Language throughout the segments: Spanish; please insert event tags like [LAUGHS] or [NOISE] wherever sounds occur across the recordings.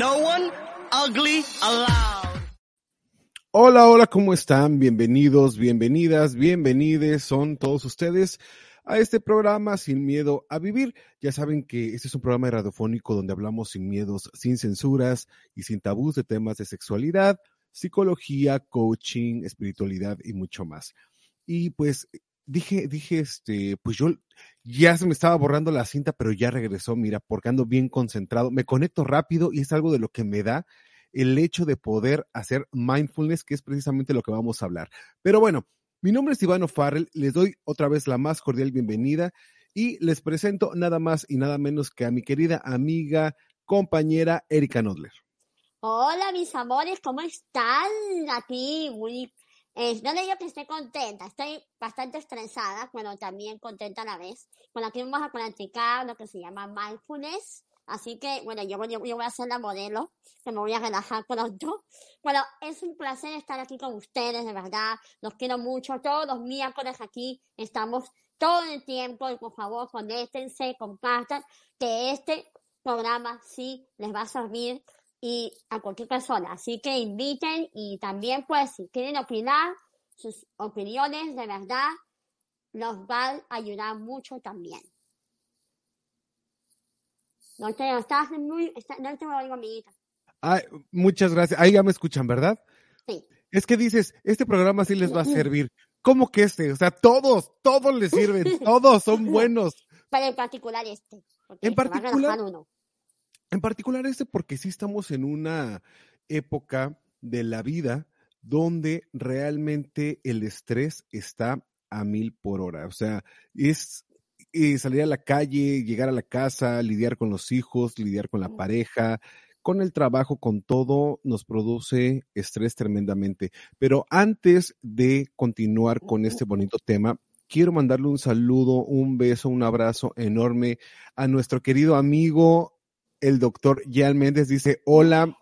No one ugly allowed. Hola, hola, ¿cómo están? Bienvenidos, bienvenidas, bienvenides son todos ustedes a este programa Sin Miedo a Vivir. Ya saben que este es un programa radiofónico donde hablamos sin miedos, sin censuras y sin tabús de temas de sexualidad, psicología, coaching, espiritualidad y mucho más. Y pues dije, dije, este, pues yo ya se me estaba borrando la cinta, pero ya regresó, mira, porque ando bien concentrado. Me conecto rápido y es algo de lo que me da el hecho de poder hacer mindfulness, que es precisamente lo que vamos a hablar. Pero bueno, mi nombre es Ivano Farrell, les doy otra vez la más cordial bienvenida y les presento nada más y nada menos que a mi querida amiga, compañera Erika Nodler. Hola, mis amores, ¿cómo están? Aquí, muy. Eh, no le digo que esté contenta, estoy bastante estresada, pero también contenta a la vez. Bueno, aquí vamos a practicar lo que se llama mindfulness. Así que, bueno, yo, yo, yo voy a ser la modelo, que me voy a relajar pronto. Bueno, es un placer estar aquí con ustedes, de verdad. Los quiero mucho. Todos los miércoles aquí estamos todo el tiempo. Y por favor, conéctense, compartan, que este programa sí les va a servir y a cualquier persona. Así que inviten y también, pues, si quieren opinar, sus opiniones de verdad nos van a ayudar mucho también. No te estás muy, está- no te oigo, amiguita. Ay, muchas gracias. Ahí ya me escuchan, ¿verdad? Sí. Es que dices, este programa sí les va a servir. ¿Cómo que este? O sea, todos, todos les sirven, [LAUGHS] todos son buenos. Pero en particular este. En particular- uno. En particular este porque sí estamos en una época de la vida donde realmente el estrés está a mil por hora. O sea, es eh, salir a la calle, llegar a la casa, lidiar con los hijos, lidiar con la pareja, con el trabajo, con todo, nos produce estrés tremendamente. Pero antes de continuar con este bonito tema, quiero mandarle un saludo, un beso, un abrazo enorme a nuestro querido amigo, el doctor Jan Méndez. Dice, hola,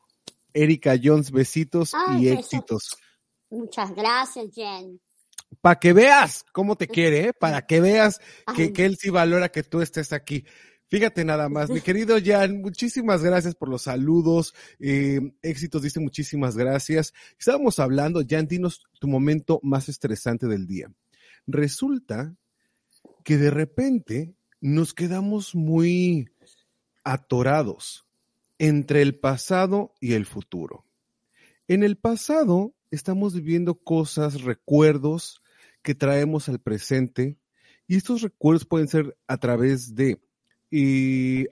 Erika Jones, besitos Ay, y éxitos. Muchas gracias, Jen. Para que veas cómo te quiere, ¿eh? para que veas [LAUGHS] que, que él sí valora que tú estés aquí. Fíjate nada más, mi querido Jan, muchísimas gracias por los saludos, eh, éxitos, dice muchísimas gracias. Estábamos hablando, Jan, dinos tu momento más estresante del día. Resulta que de repente nos quedamos muy atorados entre el pasado y el futuro. En el pasado estamos viviendo cosas, recuerdos que traemos al presente y estos recuerdos pueden ser a través de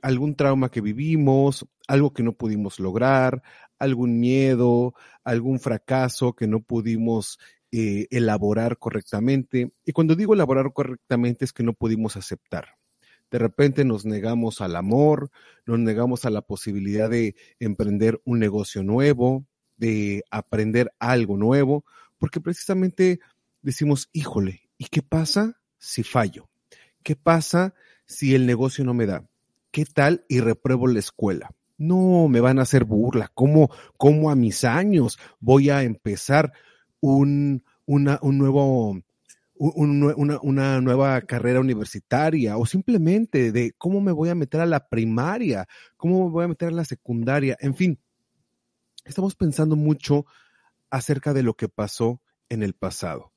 algún trauma que vivimos, algo que no pudimos lograr, algún miedo, algún fracaso que no pudimos eh, elaborar correctamente. Y cuando digo elaborar correctamente es que no pudimos aceptar. De repente nos negamos al amor, nos negamos a la posibilidad de emprender un negocio nuevo, de aprender algo nuevo, porque precisamente decimos, híjole, ¿y qué pasa si fallo? ¿Qué pasa si el negocio no me da? ¿Qué tal y repruebo la escuela? No, me van a hacer burla. ¿Cómo, cómo a mis años voy a empezar un, una, un nuevo, un- una, una nueva carrera universitaria o simplemente de cómo me voy a meter a la primaria, cómo me voy a meter a la secundaria, en fin, estamos pensando mucho acerca de lo que pasó en el pasado,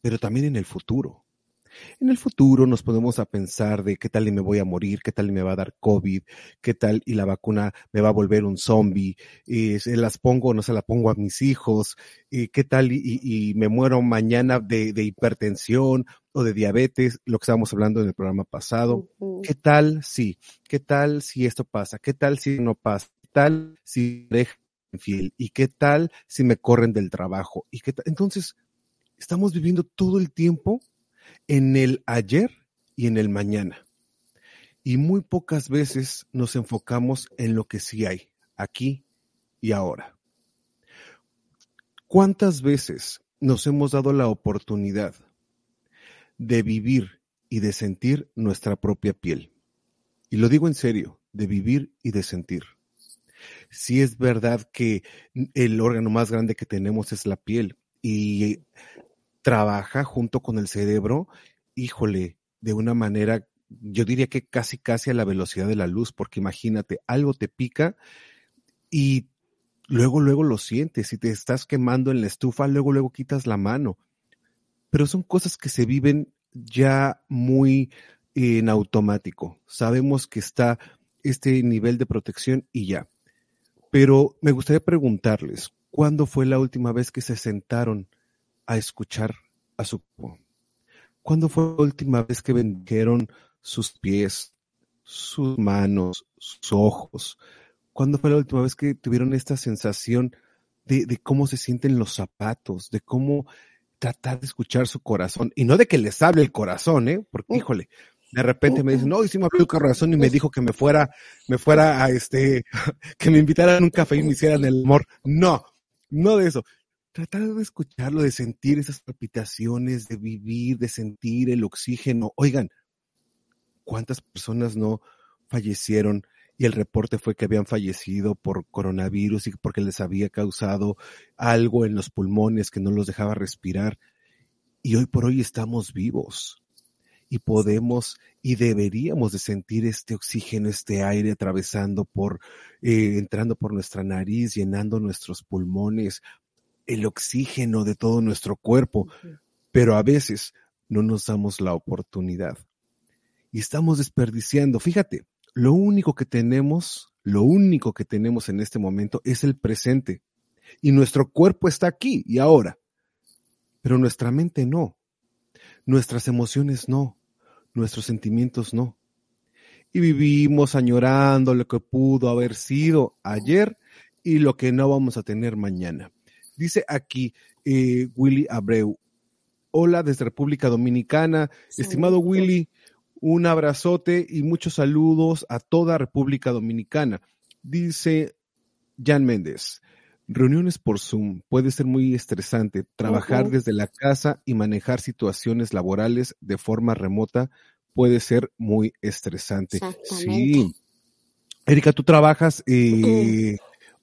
pero también en el futuro. En el futuro nos podemos a pensar de qué tal y me voy a morir, qué tal y me va a dar COVID, qué tal y la vacuna me va a volver un zombie, y se las pongo o no se la pongo a mis hijos, y qué tal y, me muero mañana de, de hipertensión o de diabetes, lo que estábamos hablando en el programa pasado. ¿Qué tal si? ¿Qué tal si esto pasa? ¿Qué tal si no pasa? ¿Qué tal si infiel? ¿Y qué tal si me corren del trabajo? ¿Y qué tal? Entonces, estamos viviendo todo el tiempo en el ayer y en el mañana. Y muy pocas veces nos enfocamos en lo que sí hay, aquí y ahora. ¿Cuántas veces nos hemos dado la oportunidad de vivir y de sentir nuestra propia piel? Y lo digo en serio, de vivir y de sentir. Si es verdad que el órgano más grande que tenemos es la piel y trabaja junto con el cerebro, híjole, de una manera, yo diría que casi casi a la velocidad de la luz, porque imagínate, algo te pica y luego, luego lo sientes, si te estás quemando en la estufa, luego, luego quitas la mano. Pero son cosas que se viven ya muy en automático. Sabemos que está este nivel de protección y ya. Pero me gustaría preguntarles, ¿cuándo fue la última vez que se sentaron a escuchar a su cuerpo? ¿Cuándo fue la última vez que bendijeron sus pies, sus manos, sus ojos? ¿Cuándo fue la última vez que tuvieron esta sensación de, de cómo se sienten los zapatos, de cómo tratar de escuchar su corazón? Y no de que les hable el corazón, ¿eh? Porque, híjole, de repente me dicen, no, y sí me abrió el corazón y me dijo que me fuera, me fuera a este, [LAUGHS] que me invitaran a un café y me hicieran el amor. No, no de eso. Tratar de escucharlo, de sentir esas palpitaciones, de vivir, de sentir el oxígeno. Oigan, ¿cuántas personas no fallecieron? Y el reporte fue que habían fallecido por coronavirus y porque les había causado algo en los pulmones que no los dejaba respirar. Y hoy por hoy estamos vivos y podemos y deberíamos de sentir este oxígeno, este aire atravesando por, eh, entrando por nuestra nariz, llenando nuestros pulmones, el oxígeno de todo nuestro cuerpo, pero a veces no nos damos la oportunidad y estamos desperdiciando. Fíjate, lo único que tenemos, lo único que tenemos en este momento es el presente y nuestro cuerpo está aquí y ahora, pero nuestra mente no, nuestras emociones no, nuestros sentimientos no. Y vivimos añorando lo que pudo haber sido ayer y lo que no vamos a tener mañana. Dice aquí eh, Willy Abreu. Hola desde República Dominicana. Estimado Willy, un abrazote y muchos saludos a toda República Dominicana. Dice Jan Méndez. Reuniones por Zoom puede ser muy estresante. Trabajar desde la casa y manejar situaciones laborales de forma remota puede ser muy estresante. Sí. Erika, tú trabajas eh,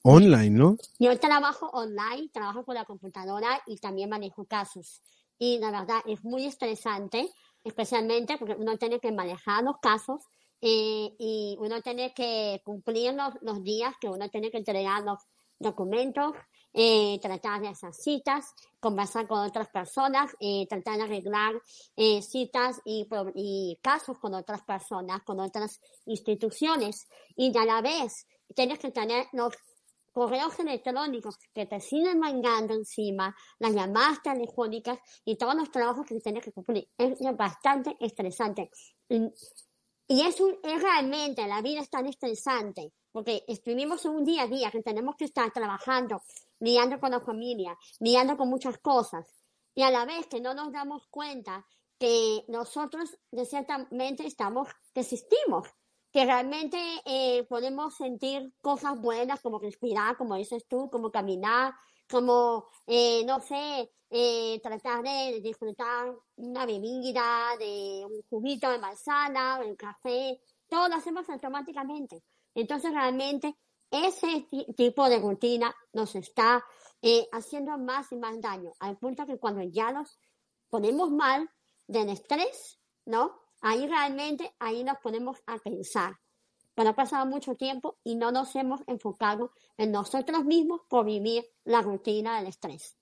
online, ¿no? Yo trabajo online, trabajo con la computadora y también manejo casos. Y la verdad es muy estresante, especialmente porque uno tiene que manejar los casos eh, y uno tiene que cumplir los, días que uno tiene que entregar los documentos, eh, tratar de hacer citas, conversar con otras personas, eh, tratar de arreglar eh, citas y, y casos con otras personas, con otras instituciones. Y a la vez tienes que tener los correos electrónicos que te siguen mandando encima, las llamadas telefónicas y todos los trabajos que tienes que cumplir. Es bastante estresante. Y, es, un- es realmente, la vida es tan estresante, porque en un día a día que tenemos que estar trabajando, lidiando con la familia, lidiando con muchas cosas, y a la vez que no nos damos cuenta que nosotros, de ciertamente, estamos, que existimos, que realmente eh, podemos sentir cosas buenas como respirar, como dices tú, como caminar, como, eh, no sé, eh, tratar de disfrutar una bebida, de un juguito de manzana, un café, todo lo hacemos automáticamente. Entonces realmente ese tipo de rutina nos está haciendo más y más daño, al punto que cuando ya nos ponemos mal del estrés, ¿no? Ahí realmente, ahí nos ponemos a pensar. Pero ha pasado mucho tiempo y no nos hemos enfocado en nosotros mismos por vivir la rutina del estrés.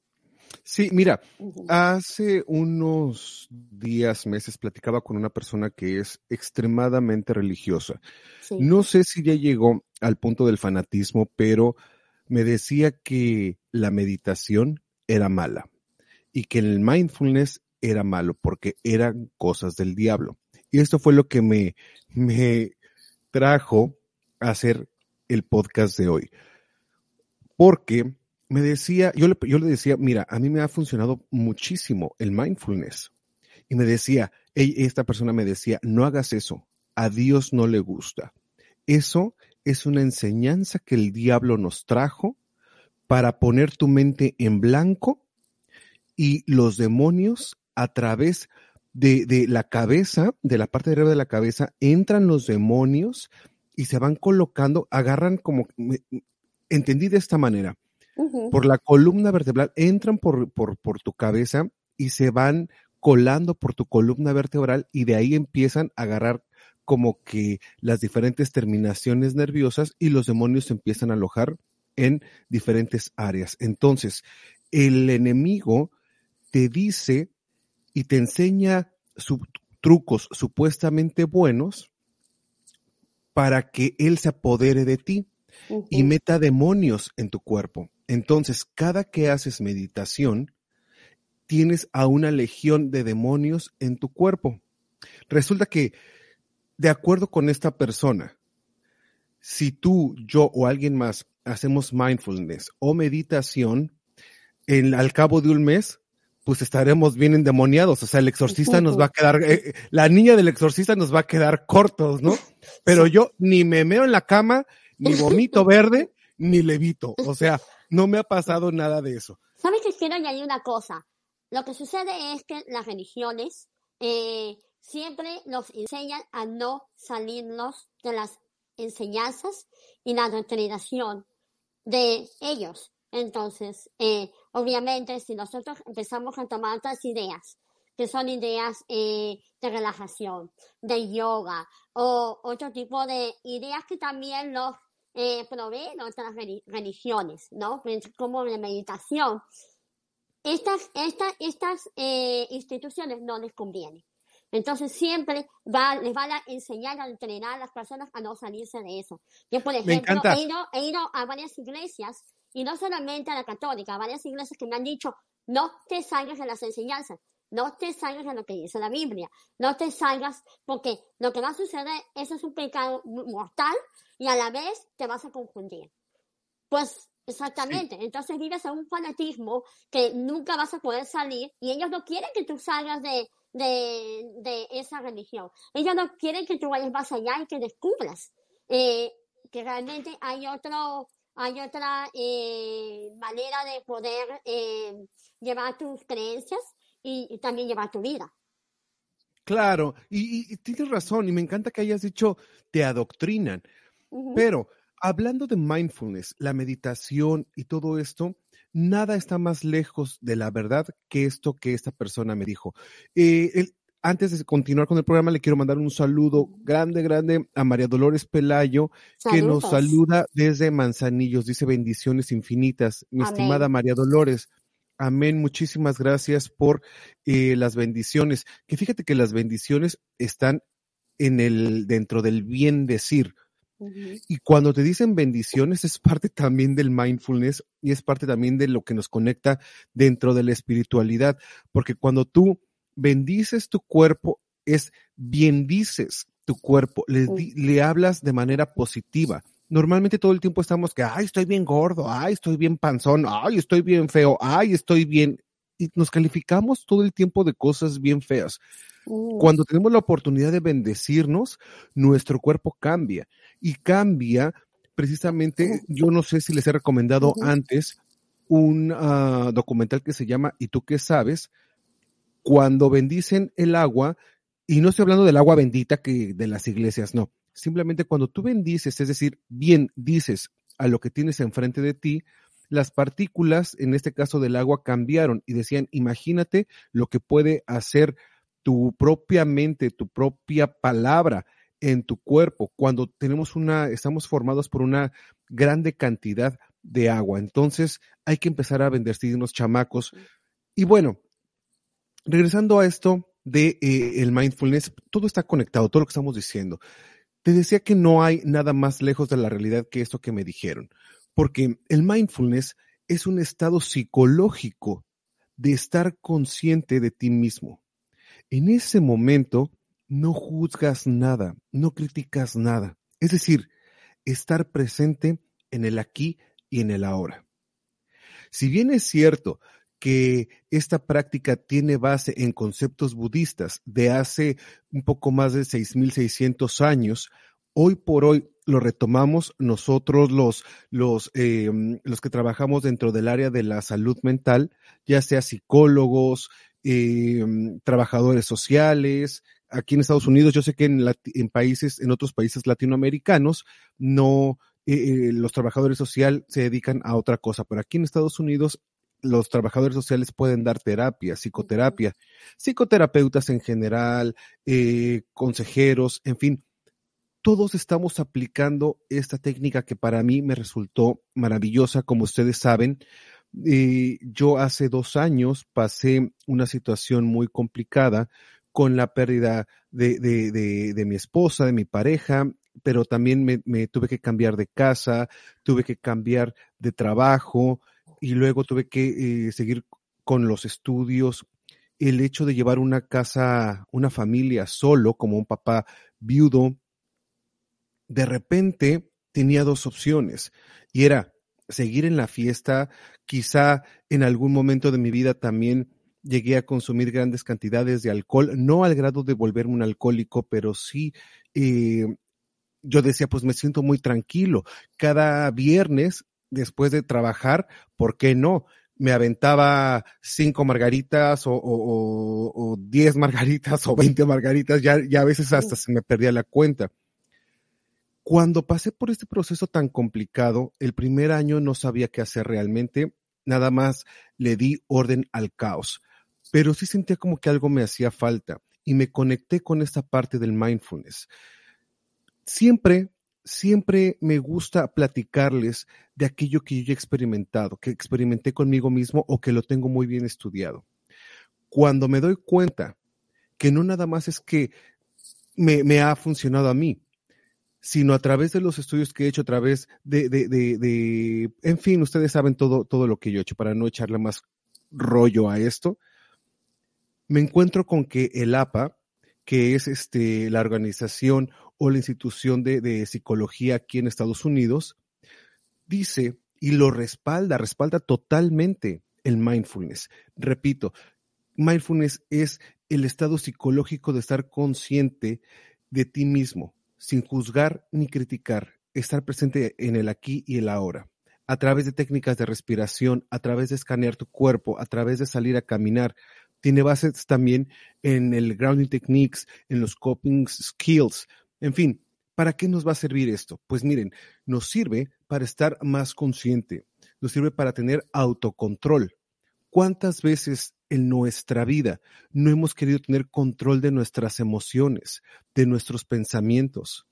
Sí, mira, hace unos días, meses, platicaba con una persona que es extremadamente religiosa. No sé si ya llegó al punto del fanatismo, pero me decía que la meditación era mala y que el mindfulness era malo porque eran cosas del diablo. Y esto fue lo que me, me trajo a hacer el podcast de hoy. Porque me decía, yo le, yo le decía, mira, a mí me ha funcionado muchísimo el mindfulness. Y me decía, esta persona me decía, no hagas eso, a Dios no le gusta. Eso es una enseñanza que el diablo nos trajo para poner tu mente en blanco y los demonios a través de, de la cabeza, de la parte de arriba de la cabeza, entran los demonios y se van colocando, agarran como, entendí de esta manera, por la columna vertebral, entran por, por, por tu cabeza y se van colando por tu columna vertebral y de ahí empiezan a agarrar como que las diferentes terminaciones nerviosas y los demonios empiezan a alojar en diferentes áreas. Entonces, el enemigo te dice y te enseña trucos supuestamente buenos para que él se apodere de ti y meta demonios en tu cuerpo. Entonces, cada que haces meditación, tienes a una legión de demonios en tu cuerpo. Resulta que, de acuerdo con esta persona, si tú, yo o alguien más hacemos mindfulness o meditación, en, al cabo de un mes, pues estaremos bien endemoniados. O sea, el exorcista nos va a quedar, eh, la niña del exorcista nos va a quedar cortos, ¿no? Pero yo ni me meo en la cama, ni vomito [LAUGHS] verde, ni levito. O sea, no me ha pasado nada de eso. ¿Sabes que quiero añadir una cosa? Lo que sucede es que las religiones eh, siempre nos enseñan a no salirnos de las enseñanzas y la doctrinación de ellos. Entonces, eh, obviamente, si nosotros empezamos a tomar otras ideas, que son ideas eh, de relajación, de yoga o otro tipo de ideas que también los eh, proveen otras religiones, ¿no? Pues, como la meditación. Estas, estas, estas eh, instituciones no les conviene. Entonces siempre va, les van a enseñar a entrenar a las personas a no salirse de eso. Yo, por ejemplo, he ido, he ido a varias iglesias y no solamente a la católica, a varias iglesias que me han dicho, no te salgas de las enseñanzas, no te salgas de lo que dice la Biblia, no te salgas porque lo que va a suceder, eso es un pecado mortal y a la vez te vas a confundir. Pues exactamente, entonces vives en un fanatismo que nunca vas a poder salir y ellos no quieren que tú salgas de, de, esa religión. Ellos no quieren que tú vayas más allá y que descubras eh, que realmente hay otro hay otra eh, manera de poder eh, llevar tus creencias y, también llevar tu vida. Claro, y, tienes razón, y me encanta que hayas dicho te adoctrinan, pero hablando de mindfulness, la meditación y todo esto, nada está más lejos de la verdad que esto que esta persona me dijo. Eh, antes de continuar con el programa, le quiero mandar un saludo grande, grande a María Dolores Pelayo, que nos saluda desde Manzanillos. Dice bendiciones infinitas, mi estimada María Dolores. Amén. Muchísimas gracias por eh, las bendiciones. Que fíjate que las bendiciones están en el, dentro del bien decir. Y cuando te dicen bendiciones es parte también del mindfulness y es parte también de lo que nos conecta dentro de la espiritualidad, porque cuando tú bendices tu cuerpo es bendices tu cuerpo, le, le hablas de manera positiva. Normalmente todo el tiempo estamos que, ay, estoy bien gordo, ay, estoy bien panzón, ay, estoy bien feo, ay, estoy bien. Y nos calificamos todo el tiempo de cosas bien feas. Mm. Cuando tenemos la oportunidad de bendecirnos, nuestro cuerpo cambia y cambia precisamente, yo no sé si les he recomendado antes un ah, documental que se llama ¿Y tú qué sabes? Cuando bendicen el agua, y no estoy hablando del agua bendita que de las iglesias, no. simplemente cuando tú bendices, es decir, bien dices a lo que tienes enfrente de ti, las partículas, en este caso del agua, cambiaron y decían, imagínate lo que puede hacer tu propia mente, tu propia palabra en tu cuerpo cuando tenemos una, estamos formados por una grande cantidad de agua. Entonces hay que empezar a bendecirnos chamacos. Y bueno, regresando a esto de eh, el mindfulness, todo está conectado, todo lo que estamos diciendo. Te decía que no hay nada más lejos de la realidad que esto que me dijeron, porque el mindfulness es un estado psicológico de estar consciente de ti mismo. En ese momento no juzgas nada, no criticas nada. Es decir, estar presente en el aquí y en el ahora. Si bien es cierto que esta práctica tiene base en conceptos budistas de hace un poco más de 6.600 años, hoy por hoy lo retomamos nosotros los, los, eh, los que trabajamos dentro del área de la salud mental, ya sea psicólogos, eh, trabajadores sociales. Aquí en Estados Unidos, yo sé que en, países, en otros países latinoamericanos, no, eh, los trabajadores sociales se dedican a otra cosa, pero aquí en Estados Unidos los trabajadores sociales pueden dar terapia, psicoterapia, psicoterapeutas en general, consejeros, en fin, todos estamos aplicando esta técnica que para mí me resultó maravillosa, como ustedes saben. Eh, yo hace dos años pasé una situación muy complicada con la pérdida de, de, de, mi esposa, de mi pareja, pero también me, tuve que cambiar de casa, tuve que cambiar de trabajo y luego tuve que eh, seguir con los estudios. El hecho de llevar una casa, una familia solo, como un papá viudo, de repente tenía dos opciones y era seguir en la fiesta, quizá en algún momento de mi vida también llegué a consumir grandes cantidades de alcohol, no al grado de volverme un alcohólico, pero sí eh, yo decía, pues me siento muy tranquilo. Cada viernes, después de trabajar, ¿por qué no? Me aventaba cinco margaritas o, o, diez margaritas [LAUGHS] o veinte margaritas, ya, ya a veces hasta se me perdía la cuenta. Cuando pasé por este proceso tan complicado, el primer año no sabía qué hacer realmente, nada más le di orden al caos, pero sí sentía como que algo me hacía falta y me conecté con esta parte del mindfulness. Siempre, siempre me gusta platicarles de aquello que yo he experimentado, que experimenté conmigo mismo o que lo tengo muy bien estudiado. Cuando me doy cuenta que no nada más es que me, ha funcionado a mí, sino a través de los estudios que he hecho, a través de, de, de, en fin, ustedes saben todo, todo lo que yo he hecho para no echarle más rollo a esto. Me encuentro con que el APA, que es este, la organización o la institución de, psicología aquí en Estados Unidos, dice y lo respalda, respalda totalmente el mindfulness. Repito, mindfulness es el estado psicológico de estar consciente de ti mismo, sin juzgar ni criticar, estar presente en el aquí y el ahora, a través de técnicas de respiración, a través de escanear tu cuerpo, a través de salir a caminar. Tiene bases también en el grounding techniques, en los coping skills, en fin. ¿Para qué nos va a servir esto? Pues miren, nos sirve para estar más consciente, nos sirve para tener autocontrol. ¿Cuántas veces en nuestra vida no hemos querido tener control de nuestras emociones, de nuestros pensamientos.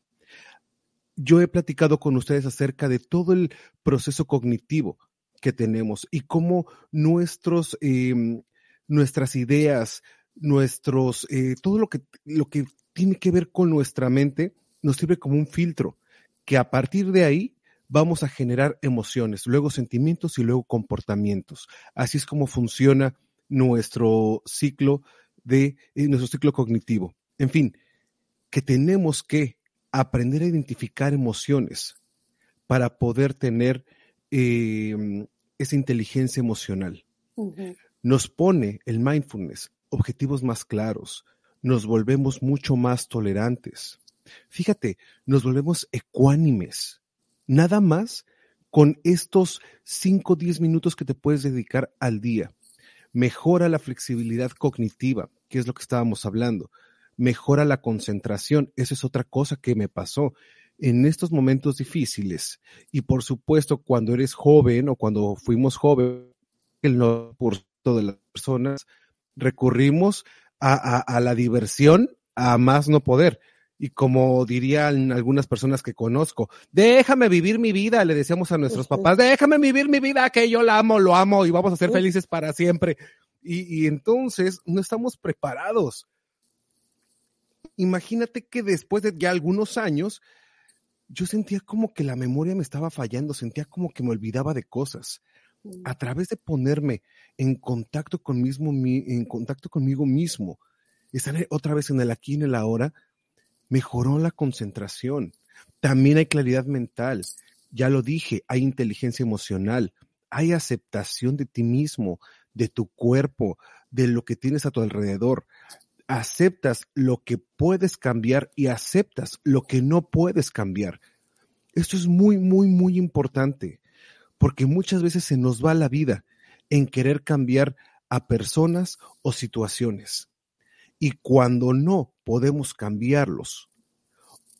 Yo he platicado con ustedes acerca de todo el proceso cognitivo que tenemos y cómo nuestros, em, nuestras ideas, nuestros, eh, todo lo que, lo que tiene que ver con nuestra mente nos sirve como un filtro que a partir de ahí vamos a generar emociones, luego sentimientos y luego comportamientos. Así es como funciona nuestro ciclo de eh, nuestro ciclo cognitivo. En fin, que tenemos que aprender a identificar emociones para poder tener em, esa inteligencia emocional. Nos pone el mindfulness objetivos más claros, nos volvemos mucho más tolerantes. Fíjate, nos volvemos ecuánimes. Nada más con estos 5 o 10 minutos que te puedes dedicar al día mejora la flexibilidad cognitiva, que es lo que estábamos hablando. mejora la concentración. Esa es otra cosa que me pasó en estos momentos difíciles. Y por supuesto, cuando eres joven o cuando fuimos jóvenes, el 90% de las personas recurrimos a, a, la diversión a más no poder. Y como dirían algunas personas que conozco, déjame vivir mi vida, le decíamos a nuestros papás, déjame vivir mi vida, que yo la amo, lo amo y vamos a ser felices para siempre. Y, y entonces no estamos preparados. Imagínate que después de ya algunos años, yo sentía como que la memoria me estaba fallando, sentía como que me olvidaba de cosas. A través de ponerme en contacto, con mismo, en contacto conmigo mismo, estar otra vez en el aquí y en el ahora, mejoró la concentración. También hay claridad mental. Ya lo dije, hay inteligencia emocional, hay aceptación de ti mismo, de tu cuerpo, de lo que tienes a tu alrededor. Aceptas lo que puedes cambiar y aceptas lo que no puedes cambiar. Esto es muy, muy, muy importante, porque muchas veces se nos va la vida en querer cambiar a personas o situaciones. Y cuando no podemos cambiarlos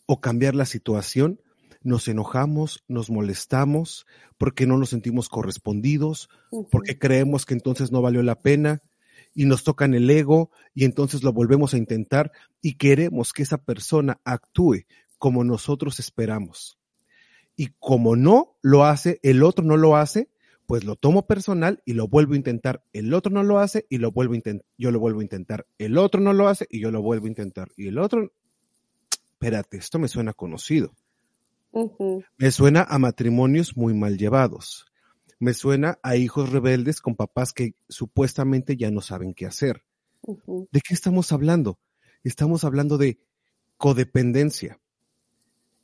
o cambiar la situación, nos enojamos, nos molestamos, porque no nos sentimos correspondidos, porque creemos que entonces no valió la pena y nos tocan el ego y entonces lo volvemos a intentar y queremos que esa persona actúe como nosotros esperamos. Y como no lo hace, el otro no lo hace, pues lo tomo personal y lo vuelvo a intentar. El otro no lo hace y lo vuelvo a intentar. Yo lo vuelvo a intentar. El otro no lo hace y yo lo vuelvo a intentar. Y el otro, espérate, esto me suena conocido. Me suena a matrimonios muy mal llevados. Me suena a hijos rebeldes con papás que supuestamente ya no saben qué hacer. ¿De qué estamos hablando? Estamos hablando de codependencia.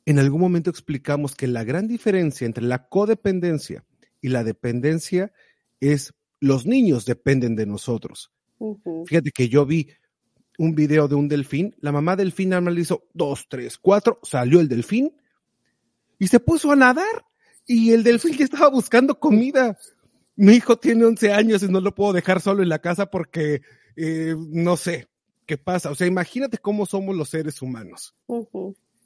En algún momento explicamos que la gran diferencia entre la codependencia y la dependencia es los niños dependen de nosotros. Fíjate que yo vi un video de un delfín, la mamá delfín nada más le hizo dos, tres, cuatro, salió el delfín y se puso a nadar y el delfín ya estaba buscando comida. Mi hijo tiene 11 años y no lo puedo dejar solo en la casa porque eh, no sé qué pasa. O sea, imagínate cómo somos los seres humanos.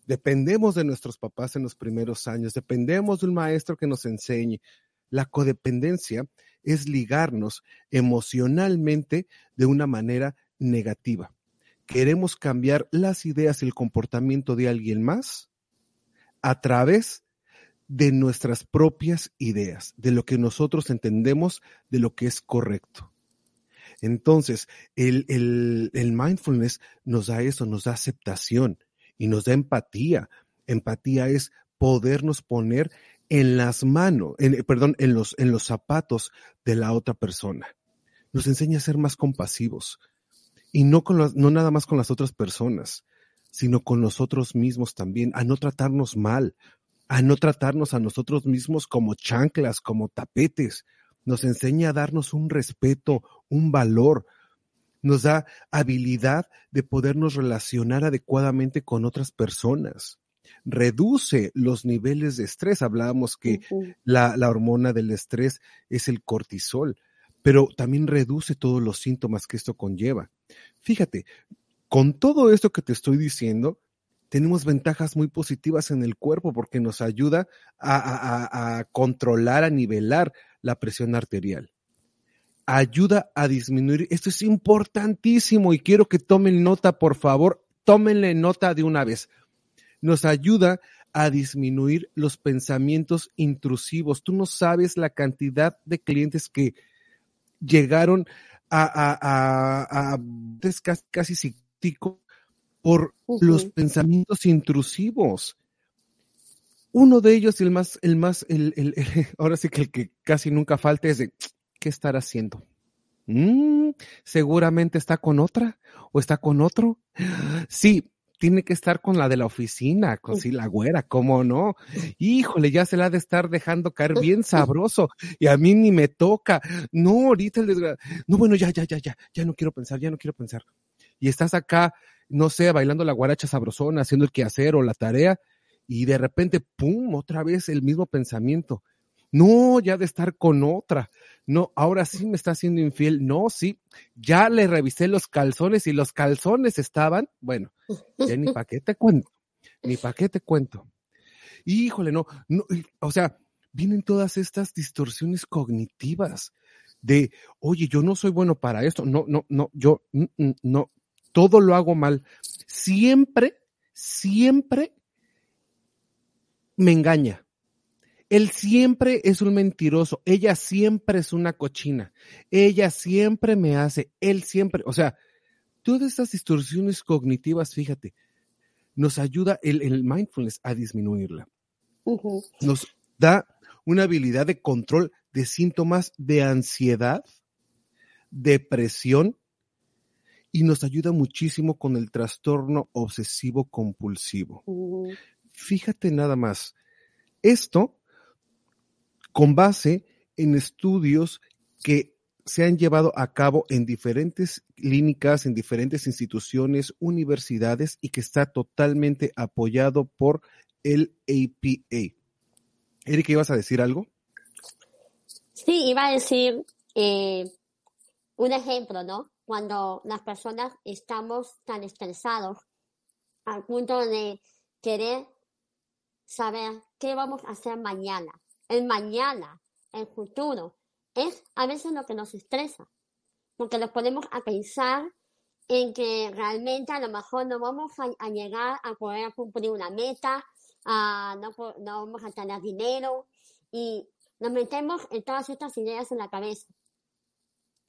Dependemos de nuestros papás en los primeros años, dependemos de un maestro que nos enseñe. La codependencia es ligarnos emocionalmente de una manera negativa. Queremos cambiar las ideas y el comportamiento de alguien más a través de nuestras propias ideas, de lo que nosotros entendemos de lo que es correcto. Entonces, el, mindfulness nos da eso, nos da aceptación y nos da empatía. Empatía es podernos poner en las manos, en, perdón, en los, en los zapatos de la otra persona. Nos enseña a ser más compasivos y no, con no nada más con las otras personas, sino con nosotros mismos también, a no tratarnos mal, a no tratarnos a nosotros mismos como chanclas, como tapetes. Nos enseña a darnos un respeto, un valor. Nos da habilidad de podernos relacionar adecuadamente con otras personas. Reduce los niveles de estrés. Hablábamos que la, la hormona del estrés es el cortisol, pero también reduce todos los síntomas que esto conlleva. Fíjate, con todo esto que te estoy diciendo, tenemos ventajas muy positivas en el cuerpo porque nos ayuda a, controlar, a nivelar la presión arterial. Ayuda a disminuir, esto es importantísimo y quiero que tomen nota, por favor, tómenle nota de una vez. Nos ayuda a disminuir los pensamientos intrusivos. Tú no sabes la cantidad de clientes que llegaron a, a, a, a casi, casi por los pensamientos intrusivos. Uno de ellos, el más, el más, el, el, [LAUGHS] ahora sí que el que casi nunca falta es de, ¿qué estar haciendo? Mm, seguramente está con otra o está con otro. Sí, tiene que estar con la de la oficina, con sí, la güera, ¿cómo no? Híjole, ya se la ha de estar dejando caer bien [LAUGHS] sabroso y a mí ni me toca. No, ahorita el desgra... No, bueno, ya, ya, ya, ya, ya no quiero pensar, ya no quiero pensar. Y estás acá no sé, bailando la guaracha sabrosona, haciendo el quehacer o la tarea, y de repente, ¡pum!, otra vez el mismo pensamiento. No, ya de estar con otra. No, ahora sí me está haciendo infiel, no, sí, ya le revisé los calzones y los calzones estaban, bueno, ya ni [LAUGHS] para qué te cuento, ni para qué te cuento. Híjole, no, no, o sea, vienen todas estas distorsiones cognitivas de, oye, yo no soy bueno para esto, no, no, no, yo, mm, mm, no, todo lo hago mal. Siempre, siempre me engaña. Él siempre es un mentiroso, ella siempre es una cochina, ella siempre me hace, él siempre, o sea, todas estas distorsiones cognitivas, fíjate, nos ayuda el, el mindfulness a disminuirla. Nos da una habilidad de control de síntomas de ansiedad, depresión y nos ayuda muchísimo con el trastorno obsesivo compulsivo. Fíjate nada más, esto con base en estudios que se han llevado a cabo en diferentes clínicas, en diferentes instituciones, universidades y que está totalmente apoyado por el APA. Erika, ¿ibas a decir algo? Sí, iba a decir eh, un ejemplo, ¿no? Cuando las personas estamos tan estresados al punto de querer saber qué vamos a hacer mañana. El mañana, el futuro, es a veces lo que nos estresa, porque nos ponemos a pensar en que realmente a lo mejor no vamos a, llegar a poder cumplir una meta, no, no vamos a tener dinero y nos metemos en todas estas ideas en la cabeza.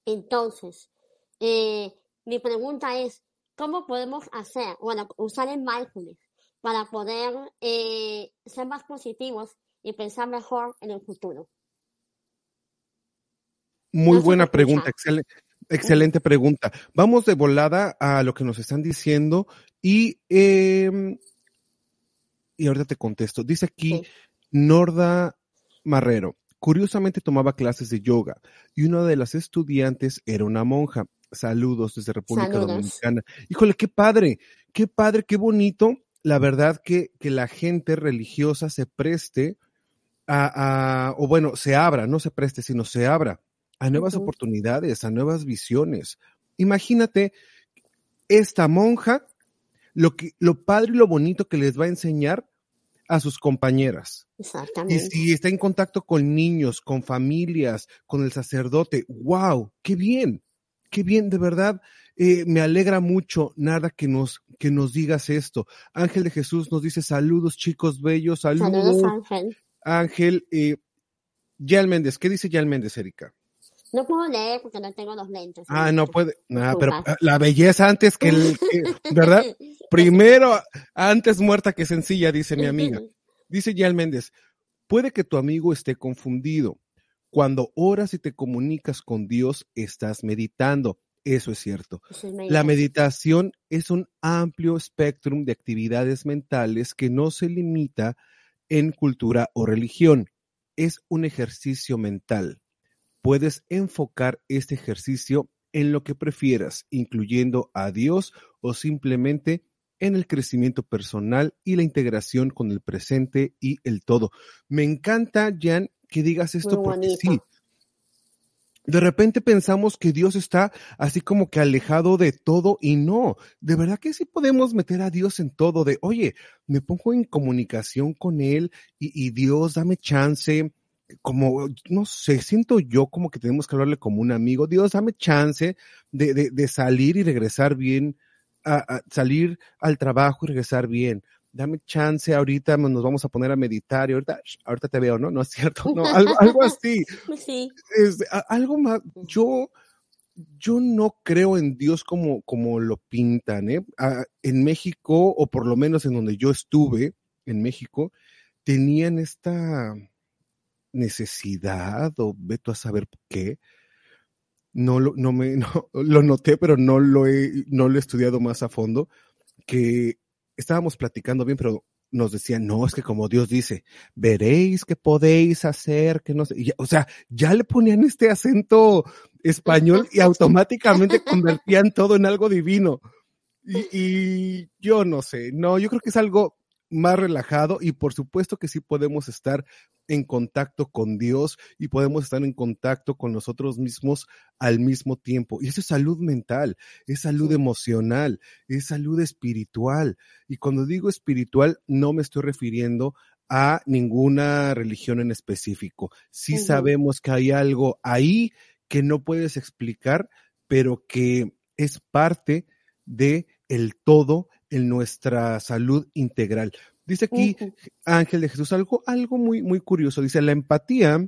Entonces, eh, mi pregunta es, ¿cómo podemos hacer, bueno, usar el mindfulness para poder eh, ser más positivos y pensar mejor en el futuro? Muy buena pregunta, excelente, excelente pregunta. Vamos de volada a lo que nos están diciendo y, em, y ahorita te contesto. Dice aquí Norda Marrero. Curiosamente tomaba clases de yoga y una de las estudiantes era una monja. Saludos desde República Dominicana. Híjole, qué padre, qué padre, qué bonito. La verdad que, que la gente religiosa se preste a, a, o bueno, se abra, no se preste, sino se abra a nuevas oportunidades, a nuevas visiones. Imagínate esta monja, lo que, lo padre y lo bonito que les va a enseñar a sus compañeras. Exactamente. Y si está en contacto con niños, con familias, con el sacerdote, wow, qué bien, qué bien, de verdad. Eh, me alegra mucho, nada que nos, que nos digas esto. Ángel de Jesús nos dice saludos, chicos bellos, saludos. Saludos, Ángel. Ángel, eh, Yal Méndez, ¿qué dice Yal Méndez, Erika? No puedo leer porque no tengo los lentes. Ah, no puede. Ah, pero la belleza antes que el, ¿verdad? [LAUGHS] Primero, antes muerta que sencilla, dice mi amiga. Dice Yal Méndez, puede que tu amigo esté confundido. Cuando oras y te comunicas con Dios, estás meditando. Eso es cierto. la meditación es un amplio espectro de actividades mentales que no se limita en cultura o religión. Es un ejercicio mental puedes enfocar este ejercicio en lo que prefieras, incluyendo a Dios o simplemente en el crecimiento personal y la integración con el presente y el todo. Me encanta, Jan, que digas esto porque sí. De repente pensamos que Dios está así como que alejado de todo y no, de verdad que sí podemos meter a Dios en todo, de, oye, me pongo en comunicación con Él y, Dios, dame chance, como, no sé, siento yo como que tenemos que hablarle como un amigo. Dios, dame chance de, de, de salir y regresar bien, a, salir al trabajo y regresar bien. Dame chance, ahorita nos vamos a poner a meditar y ahorita, ahorita te veo, ¿no? No es cierto, no, algo, [LAUGHS] algo así. Sí. Es, algo más, yo, yo no creo en Dios como, como lo pintan, ¿eh? en México, o por lo menos en donde yo estuve, en México, tenían esta, necesidad o veto a saber qué. No lo, no me, [LAUGHS] no, lo noté, pero no lo he, no lo he estudiado más a fondo, que estábamos platicando bien, pero nos decían, no, es que como Dios dice, veréis que podéis hacer, que no sé, o sea, ya le ponían este acento español y automáticamente [LAUGHS] convertían todo en algo divino. Y, y, yo no sé, no, yo creo que es algo más relajado y por supuesto que sí podemos estar en contacto con Dios y podemos estar en contacto con nosotros mismos al mismo tiempo. Y eso es salud mental, es salud emocional, es salud espiritual. Y cuando digo espiritual, no me estoy refiriendo a ninguna religión en específico. Sí sabemos que hay algo ahí que no puedes explicar, pero que es parte de el todo en nuestra salud integral. Dice aquí Ángel de Jesús algo, algo muy, muy curioso. Dice, la empatía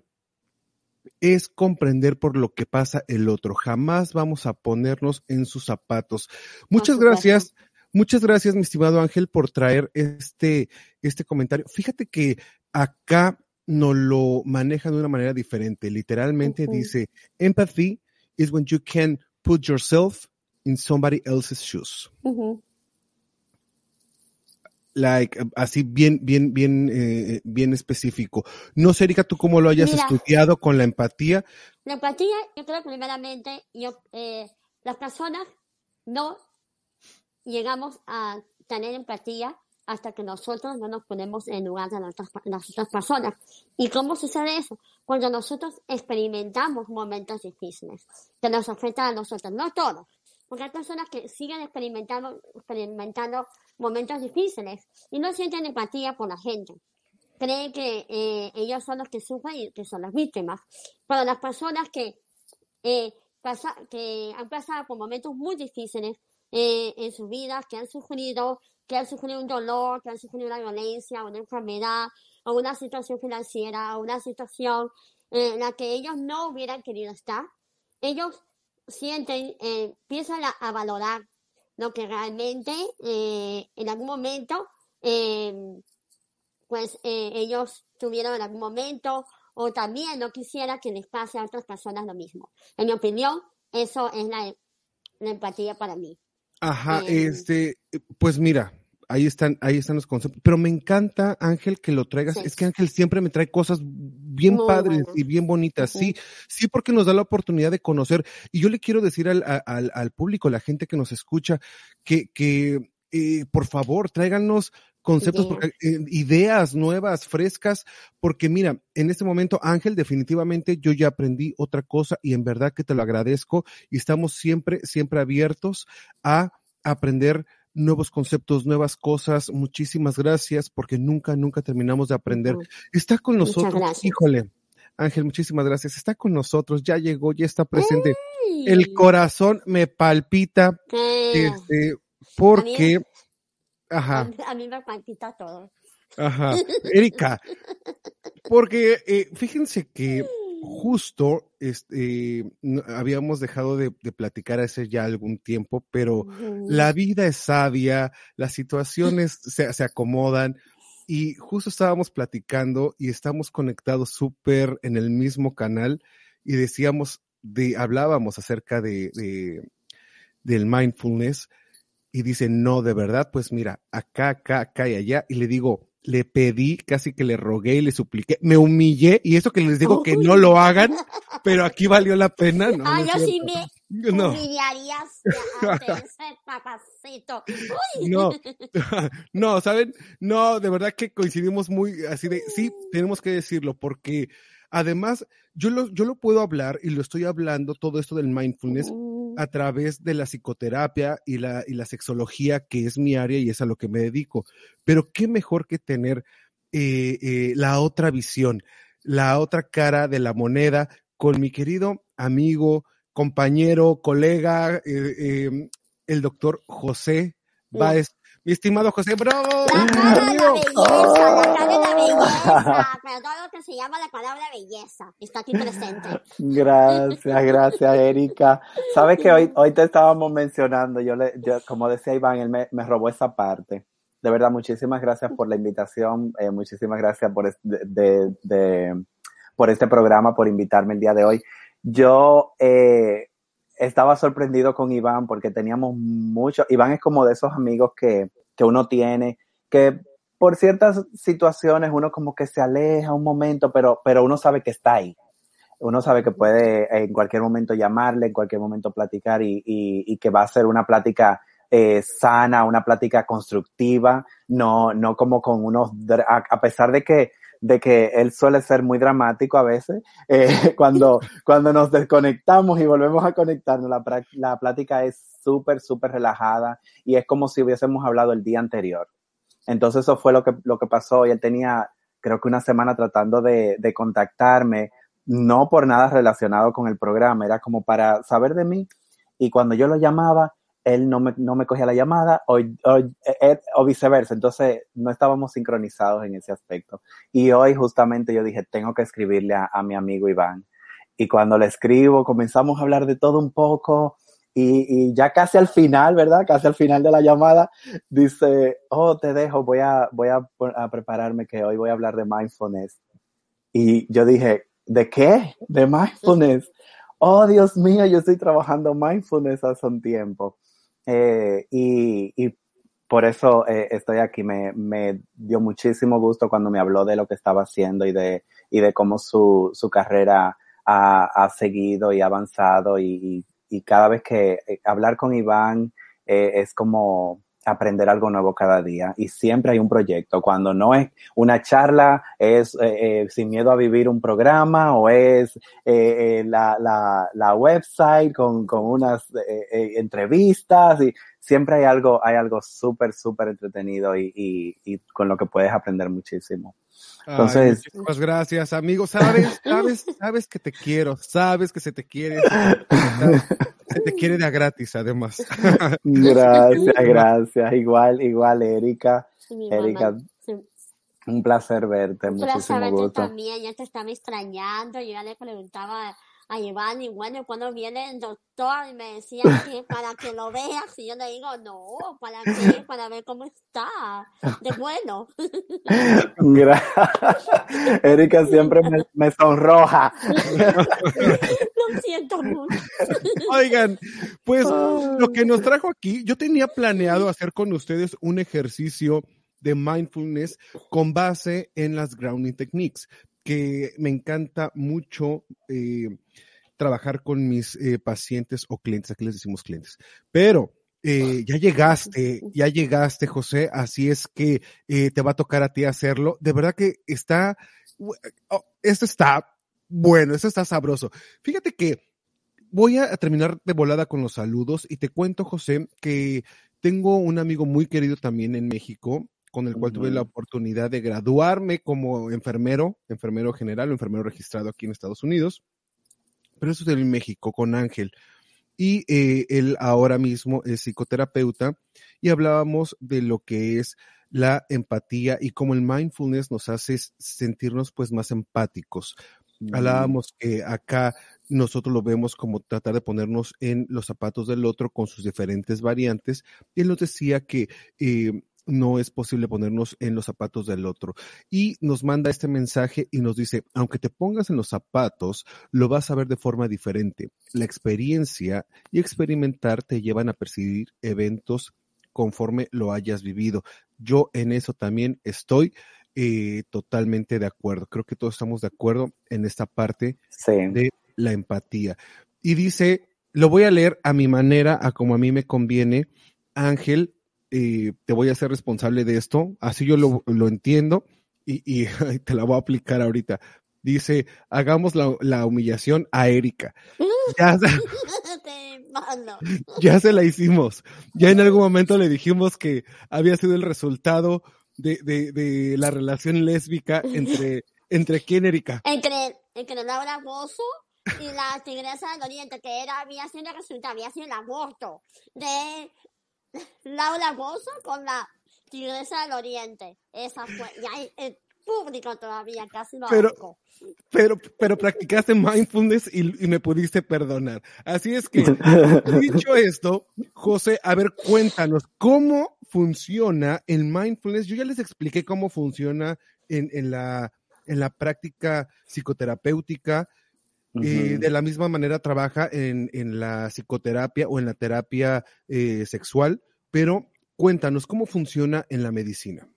es comprender por lo que pasa el otro. Jamás vamos a ponernos en sus zapatos. Muchas gracias. Muchas gracias, mi estimado Ángel, por traer este, este comentario. Fíjate que acá nos lo manejan de una manera diferente. Literalmente dice, empathy is when you can put yourself in somebody else's shoes like, así bien, bien, bien, eh, bien específico. No sé, Erika, tú cómo lo hayas estudiado con la empatía. La empatía, yo creo que primeramente, yo, eh, las personas no llegamos a tener empatía hasta que nosotros no nos ponemos en lugar de las otras personas. ¿Y cómo sucede eso? Cuando nosotros experimentamos momentos difíciles que nos afectan a nosotros, no todos, porque hay personas que siguen experimentando, experimentando momentos difíciles y no sienten empatía por la gente. Creen que eh, ellos son los que sufren y que son las víctimas. Pero las personas que, eh, que han pasado por momentos muy difíciles eh, en sus vidas, que han sufrido, que han sufrido un dolor, que han sufrido una violencia, una enfermedad, o una situación financiera, o una situación en la que ellos no hubieran querido estar, ellos sienten, empiezan a valorar lo que realmente eh, en algún momento, em, pues eh, ellos tuvieron en algún momento o también no quisiera que les pase a otras personas lo mismo. En mi opinión, eso es la, empatía para mí. Ajá, em, este, pues mira, ahí están, ahí están los conceptos. Pero me encanta, Ángel, que lo traigas. Es que Ángel siempre me trae cosas bien padres y bien bonitas. Sí, sí, porque nos da la oportunidad de conocer. Y yo le quiero decir al, al, al público, la gente que nos escucha, que, que eh, por favor, tráiganos conceptos, eh, ideas nuevas, frescas, porque mira, en este momento, Ángel, definitivamente yo ya aprendí otra cosa y en verdad que te lo agradezco y estamos siempre, siempre abiertos a aprender nuevos conceptos, nuevas cosas. Muchísimas gracias porque nunca, nunca terminamos de aprender. Está con nosotros, híjole. Ángel, muchísimas gracias. Está con nosotros, ya llegó, ya está presente. El corazón me palpita, este, porque, ajá. A mí me palpita todo. Ajá. [LAUGHS] Erika, porque eh, fíjense que justo este, habíamos dejado de, platicar hace ya algún tiempo, pero la vida es sabia, las situaciones [LAUGHS] se, se acomodan y justo estábamos platicando y estamos conectados súper en el mismo canal y decíamos, de, hablábamos acerca de, de, del mindfulness y dice, no, de verdad, pues mira, acá, acá, acá y allá. Y le digo, le pedí, casi que le rogué y le supliqué, me humillé, y eso que les digo que no lo hagan, pero aquí valió la pena. No, ah, yo sí me no. humillarías [LAUGHS] ese papacito. No, [LAUGHS] no, ¿saben? No, de verdad que coincidimos muy así de, sí, tenemos que decirlo, porque además yo lo, yo lo puedo hablar y lo estoy hablando, todo esto del mindfulness, a través de la psicoterapia y la, y la sexología, que es mi área y es a lo que me dedico. Pero qué mejor que tener eh, eh, la otra visión, la otra cara de la moneda con mi querido amigo, compañero, colega, eh, el doctor José Báez mi estimado José Bravo. La cara de la belleza, la cara de la belleza, pero todo lo que se llama la palabra belleza está aquí presente. Gracias, gracias, Erika. Sabes que hoy, hoy te estábamos mencionando, yo, le, yo como decía Iván, él me, me, robó esa parte. De verdad, muchísimas gracias por la invitación, eh, muchísimas gracias por, de, de, por este programa, por invitarme el día de hoy. Yo, eh, estaba sorprendido con Iván porque teníamos mucho, Iván es como de esos amigos que, que uno tiene, que por ciertas situaciones uno como que se aleja un momento, pero, pero uno sabe que está ahí. Uno sabe que puede en cualquier momento llamarle, en cualquier momento platicar y, y, y que va a ser una plática eh, sana, una plática constructiva, no, no como con unos, a, a pesar de que de que él suele ser muy dramático a veces. Eh, [LAUGHS] cuando, cuando nos desconectamos y volvemos a conectarnos, la, la plática es súper, súper relajada y es como si hubiésemos hablado el día anterior. Entonces eso fue lo que, lo que pasó y él tenía, creo que una semana tratando de, de contactarme, no por nada relacionado con el programa, era como para saber de mí. Y cuando yo lo llamaba, él no me, no me cogía la llamada o, o, eh, o, viceversa. Entonces no estábamos sincronizados en ese aspecto. Y hoy justamente yo dije, tengo que escribirle a, mi amigo Iván. Y cuando le escribo, comenzamos a hablar de todo un poco. Y, y, ya casi al final, ¿verdad? Casi al final de la llamada, dice, oh, te dejo, voy a, voy a, a prepararme que hoy voy a hablar de mindfulness. Y yo dije, ¿de qué? De mindfulness. Oh, Dios mío, yo estoy trabajando mindfulness hace un tiempo. Eh, y, y, por eso eh, estoy aquí. Me, me, dio muchísimo gusto cuando me habló de lo que estaba haciendo y de, y de cómo su, su carrera ha, ha seguido y avanzado. Y, y, cada vez que eh, hablar con Iván eh, es como aprender algo nuevo cada día y siempre hay un proyecto. Cuando no es una charla, es eh, eh, sin miedo a vivir un programa o es eh, la, la, la, website con, con unas entrevistas y siempre hay algo, hay algo súper, súper entretenido y, y con lo que puedes aprender muchísimo. Entonces, Ay, muchas gracias, amigo. Sabes, [LAUGHS] sabes, sabes que te quiero, sabes que se te quiere, se te quiere de a gratis, además. [LAUGHS] Gracias, [LAUGHS] gracias. Igual, igual, Erika. Sí, Erika, un placer verte, Un muchísimo placer gusto. también, ya te estaba extrañando, yo ya le preguntaba a Iván y bueno, cuando viene el doctor y me decía que para que lo veas y yo le digo, no, ¿para qué? Para ver cómo está, de bueno. Gracias. Erika siempre me, me sonroja. Lo siento mucho. Oigan, pues lo que nos trajo aquí, yo tenía planeado hacer con ustedes un ejercicio de mindfulness con base en las grounding techniques, que me encanta mucho eh, trabajar con mis eh, pacientes o clientes, aquí les decimos clientes, pero eh, ya llegaste, ya llegaste, José, así es que eh, te va a tocar a ti hacerlo. De verdad que está, oh, esto está bueno, esto está sabroso. Fíjate que voy a terminar de volada con los saludos y te cuento, José, que tengo un amigo muy querido también en México, con el cual uh -huh. tuve la oportunidad de graduarme como enfermero, enfermero general o enfermero registrado aquí en Estados Unidos, pero eso es en México, con Ángel. Y eh, él ahora mismo es psicoterapeuta y hablábamos de lo que es la empatía y cómo el mindfulness nos hace sentirnos pues más empáticos. Hablábamos que acá nosotros lo vemos como tratar de ponernos en los zapatos del otro con sus diferentes variantes. Y él nos decía que eh, no es posible ponernos en los zapatos del otro. Y nos manda este mensaje y nos dice, aunque te pongas en los zapatos, lo vas a ver de forma diferente. La experiencia y experimentar te llevan a percibir eventos conforme lo hayas vivido. Yo en eso también estoy eh, totalmente de acuerdo. Creo que todos estamos de acuerdo en esta parte sí. de la empatía. Y dice, lo voy a leer a mi manera, a como a mí me conviene. Ángel, eh, te voy a hacer responsable de esto, así yo lo, lo entiendo y, y, [LAUGHS] te la voy a aplicar ahorita. Dice, hagamos la, la humillación a Erika. [LAUGHS] Ya, [LAUGHS] ya, se la hicimos. Ya en algún momento le dijimos que había sido el resultado de, de, de la relación lésbica entre, entre quién, Erika. Entre, entre Laura Bozo y la tigresa del oriente, que era, había sido el resultado, había sido el aborto de Laura Bozo con la tigresa del oriente. Esa fue, y hay el público todavía casi lo pero, pero, pero practicaste mindfulness y, y, me pudiste perdonar. Así es que, [LAUGHS] dicho esto, José, a ver, cuéntanos, ¿cómo funciona el mindfulness? Yo ya les expliqué cómo funciona en, en la, en la práctica psicoterapéutica. Uh -huh. eh, de la misma manera trabaja en, en, la psicoterapia o en la terapia eh, sexual, pero cuéntanos cómo funciona en la medicina.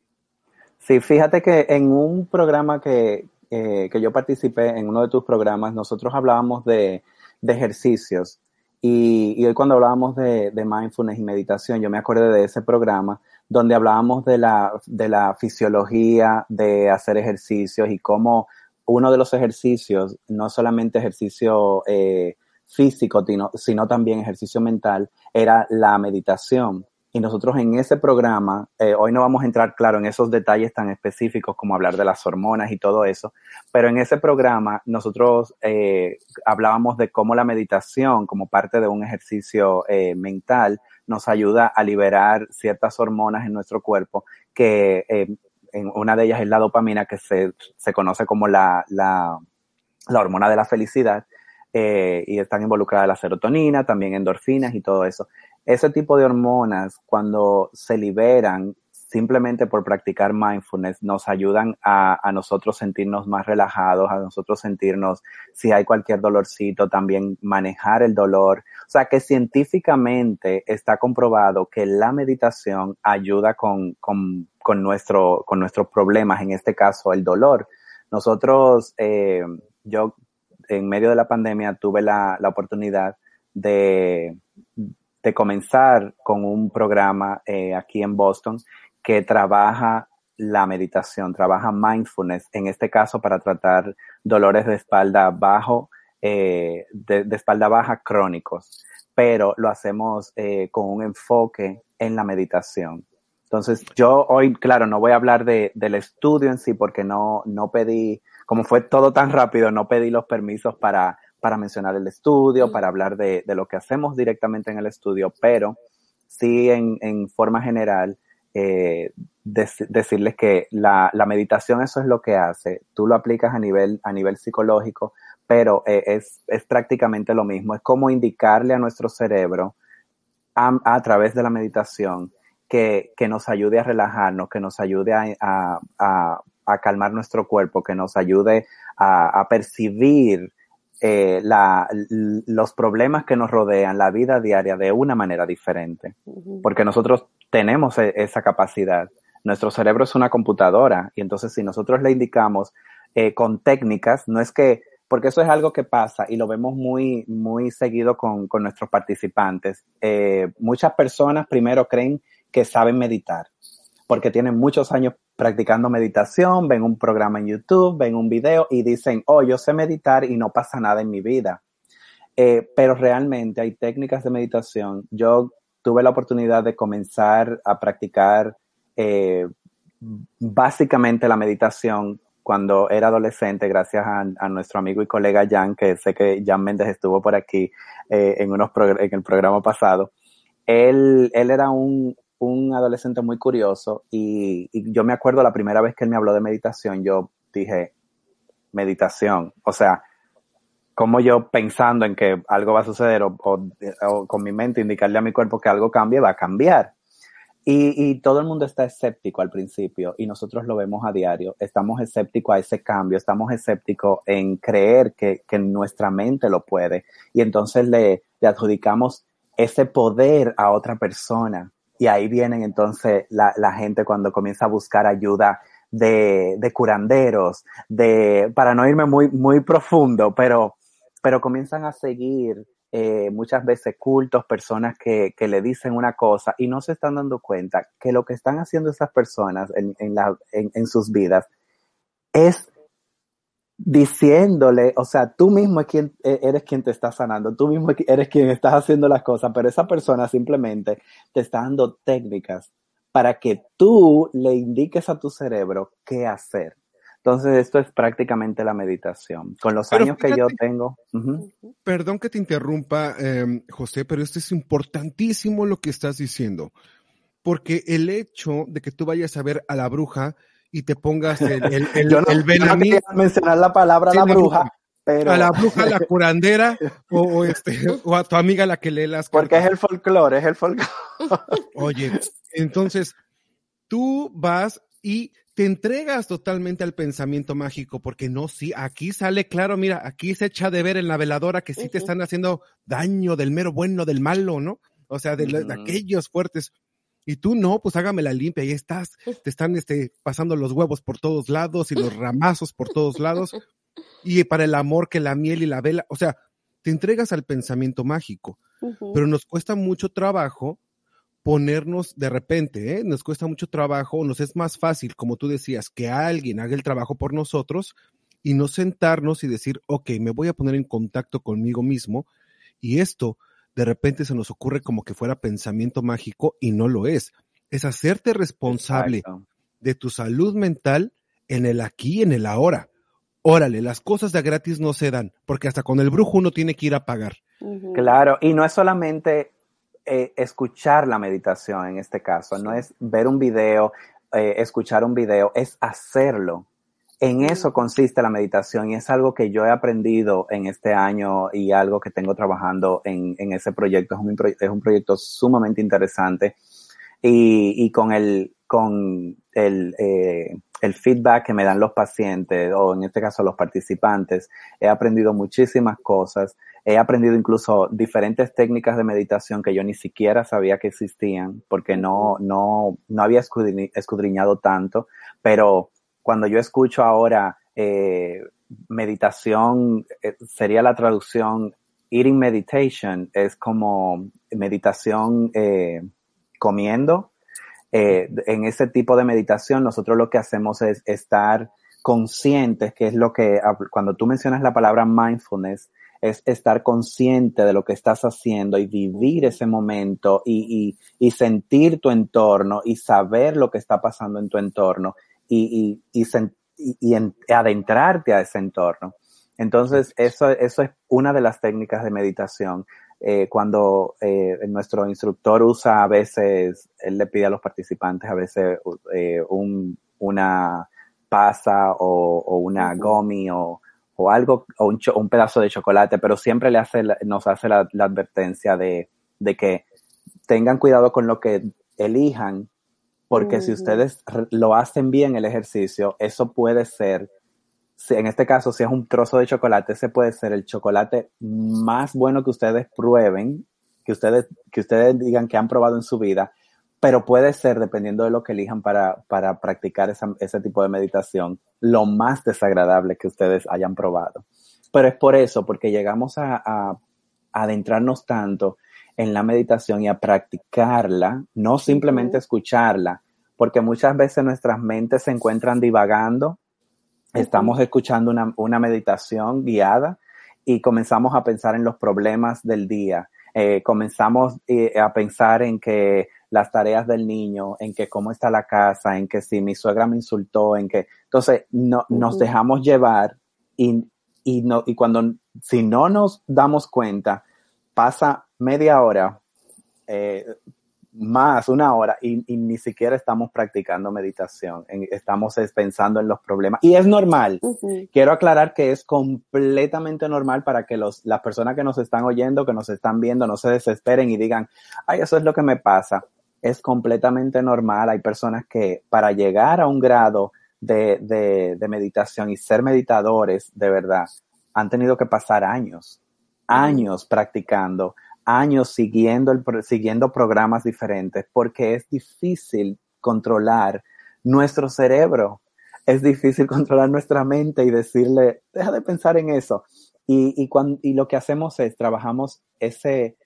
Sí, fíjate que en un programa que, eh, que yo participé, en uno de tus programas, nosotros hablábamos de, de ejercicios Y, y hoy cuando hablábamos de, de, mindfulness y meditación, yo me acuerdo de ese programa donde hablábamos de la, de la fisiología de hacer ejercicios y cómo uno de los ejercicios, no solamente ejercicio eh, físico, sino, también ejercicio mental, era la meditación. Y nosotros en ese programa, eh, hoy no vamos a entrar, claro, en esos detalles tan específicos como hablar de las hormonas y todo eso, pero en ese programa nosotros eh, hablábamos de cómo la meditación, como parte de un ejercicio mental, nos ayuda a liberar ciertas hormonas en nuestro cuerpo, que en una de ellas es la dopamina, que se, se conoce como la, la, la hormona de la felicidad, eh, y están involucradas la serotonina, también endorfinas y todo eso. Ese tipo de hormonas, cuando se liberan simplemente por practicar mindfulness, nos ayudan a, a, nosotros sentirnos más relajados, a nosotros sentirnos, si hay cualquier dolorcito, también manejar el dolor. O sea que científicamente está comprobado que la meditación ayuda con, con, con, nuestro, con nuestros problemas, en este caso el dolor. Nosotros, eh, yo en medio de la pandemia tuve la, la oportunidad de, de comenzar con un programa eh, aquí en Boston que trabaja la meditación, trabaja mindfulness, en este caso para tratar dolores de espalda bajo, eh, de, de, espalda baja crónicos, pero lo hacemos eh, con un enfoque en la meditación. Entonces, yo hoy, claro, no voy a hablar de, del estudio en sí porque no, no pedí, como fue todo tan rápido, no pedí los permisos para, para mencionar el estudio, para hablar de, de, lo que hacemos directamente en el estudio, pero sí en, en forma general eh, de, decirles que la, la, meditación eso es lo que hace. Tú lo aplicas a nivel, a nivel psicológico, pero eh, es, es prácticamente lo mismo. Es como indicarle a nuestro cerebro a, través de la meditación que, que, nos ayude a relajarnos, que nos ayude a, a, a, calmar nuestro cuerpo, que nos ayude a percibir eh, la, los problemas que nos rodean, la vida diaria de una manera diferente. Porque nosotros tenemos e, esa capacidad. Nuestro cerebro es una computadora y entonces si nosotros le indicamos eh, con técnicas, no es que, porque eso es algo que pasa y lo vemos muy, muy seguido con, con nuestros participantes. Eh, muchas personas primero creen que saben meditar porque tienen muchos años practicando meditación, ven un programa en YouTube, ven un video y dicen, oh, yo sé meditar y no pasa nada en mi vida. Eh, pero realmente hay técnicas de meditación. Yo tuve la oportunidad de comenzar a practicar eh, básicamente la meditación cuando era adolescente, gracias a, nuestro amigo y colega Jan, que sé que Jan Méndez estuvo por aquí eh, en, unos en el programa pasado. Él, él era un, un adolescente muy curioso y, yo me acuerdo la primera vez que él me habló de meditación, yo dije, meditación, o sea, como yo pensando en que algo va a suceder o, o, o, con mi mente indicarle a mi cuerpo que algo cambie, va a cambiar. Y, y, todo el mundo está escéptico al principio y nosotros lo vemos a diario. Estamos escépticos a ese cambio, estamos escépticos en creer que, que nuestra mente lo puede y entonces le, le adjudicamos ese poder a otra persona y ahí vienen entonces la, la gente cuando comienza a buscar ayuda de, de, curanderos, de, para no irme muy, muy profundo, pero, pero comienzan a seguir eh, muchas veces cultos, personas que, que le dicen una cosa y no se están dando cuenta que lo que están haciendo esas personas en, en, la, en, en sus vidas es diciéndole, o sea, tú mismo es quien, e, eres quien te está sanando, tú mismo eres quien estás haciendo las cosas, pero esa persona simplemente te está dando técnicas para que tú le indiques a tu cerebro qué hacer. Entonces, esto es prácticamente la meditación. Con los pero años fíjate, que yo tengo. Uh -huh. Perdón que te interrumpa, eh, José, pero esto es importantísimo lo que estás diciendo. Porque el hecho de que tú vayas a ver a la bruja y te pongas el, el, [LAUGHS] el, Yo no, el Benamí. No mencionar la palabra sí, la bruja, pero... A la bruja, la curandera, [LAUGHS] o, o, este, o a tu amiga la que lee las Porque cartas. es el folclore, es el folclore. [LAUGHS] Oye, entonces, tú vas y te entregas totalmente al pensamiento mágico, porque no, sí, aquí sale claro, mira, aquí se echa de ver en la veladora que sí uh -huh. te están haciendo daño del mero bueno, del malo, ¿no? O sea, de, uh -huh. de aquellos fuertes. Y tú no, pues hágame la limpia, ahí estás, [LAUGHS] te están este, pasando los huevos por todos lados y los [LAUGHS] ramazos por todos lados. Y para el amor que la miel y la vela, o sea, te entregas al pensamiento mágico. Pero nos cuesta mucho trabajo ponernos de repente, ¿eh? nos cuesta mucho trabajo, nos es más fácil, como tú decías, que alguien haga el trabajo por nosotros y no sentarnos y decir, ok, me voy a poner en contacto conmigo mismo y esto de repente se nos ocurre como que fuera pensamiento mágico y no lo es. Es hacerte responsable Exacto. de tu salud mental en el aquí y en el ahora. Órale, las cosas de gratis no se dan, porque hasta con el brujo uno tiene que ir a pagar. Claro, y no es solamente eh, escuchar la meditación en este caso, no es ver un video, eh, escuchar un video, es hacerlo. En eso consiste la meditación y es algo que yo he aprendido en este año y algo que tengo trabajando en, en ese proyecto. Es un, es un proyecto sumamente interesante y, y con el, con el, eh, el feedback que me dan los pacientes o en este caso los participantes, he aprendido muchísimas cosas. He aprendido incluso diferentes técnicas de meditación que yo ni siquiera sabía que existían porque no, no, no había escudri- escudriñado tanto, pero cuando yo escucho ahora eh, meditación, eh, sería la traducción, eating meditation, es como meditación eh, comiendo. En ese tipo de meditación nosotros lo que hacemos es estar conscientes, que es lo que, cuando tú mencionas la palabra mindfulness, es estar consciente de lo que estás haciendo y vivir ese momento y, y sentir tu entorno y saber lo que está pasando en tu entorno y, y, y, en- adentrarte a ese entorno. Entonces, eso, eso es una de las técnicas de meditación. Eh, cuando eh, nuestro instructor usa a veces, él le pide a los participantes a veces eh, un, una pasa o, o una gomi o, o algo, o un, cho- un pedazo de chocolate, pero siempre le hace, nos hace la, la advertencia de, de que tengan cuidado con lo que elijan, porque si ustedes lo hacen bien el ejercicio, eso puede ser, si en este caso, si es un trozo de chocolate, ese puede ser el chocolate más bueno que ustedes prueben, que ustedes, que ustedes digan que han probado en su vida, pero puede ser, dependiendo de lo que elijan para, para practicar esa- ese tipo de meditación, lo más desagradable que ustedes hayan probado. Pero es por eso, porque llegamos a, a- a adentrarnos tanto en la meditación y a practicarla, no simplemente escucharla, porque muchas veces nuestras mentes se encuentran divagando, estamos escuchando una, una meditación guiada y comenzamos a pensar en los problemas del día, eh, comenzamos eh, a pensar en que las tareas del niño, en que cómo está la casa, en que si mi suegra me insultó, en que, entonces no, nos dejamos llevar y, y, no, y cuando, si no nos damos cuenta, pasa media hora, eh, más una hora y, y ni siquiera estamos practicando meditación, en- estamos es pensando en los problemas y es normal. Quiero aclarar que es completamente normal para que los, las personas que nos están oyendo, que nos están viendo, no se desesperen y digan, ay, eso es lo que me pasa. Es completamente normal. Hay personas que para llegar a un grado de, de, de meditación y ser meditadores de verdad, han tenido que pasar años, años practicando, años siguiendo, el, siguiendo programas diferentes, porque es difícil controlar nuestro cerebro es difícil [LAUGHS] controlar nuestra mente y decirle, deja de pensar en eso. Y, y, cuan- y lo que hacemos es, trabajamos ese,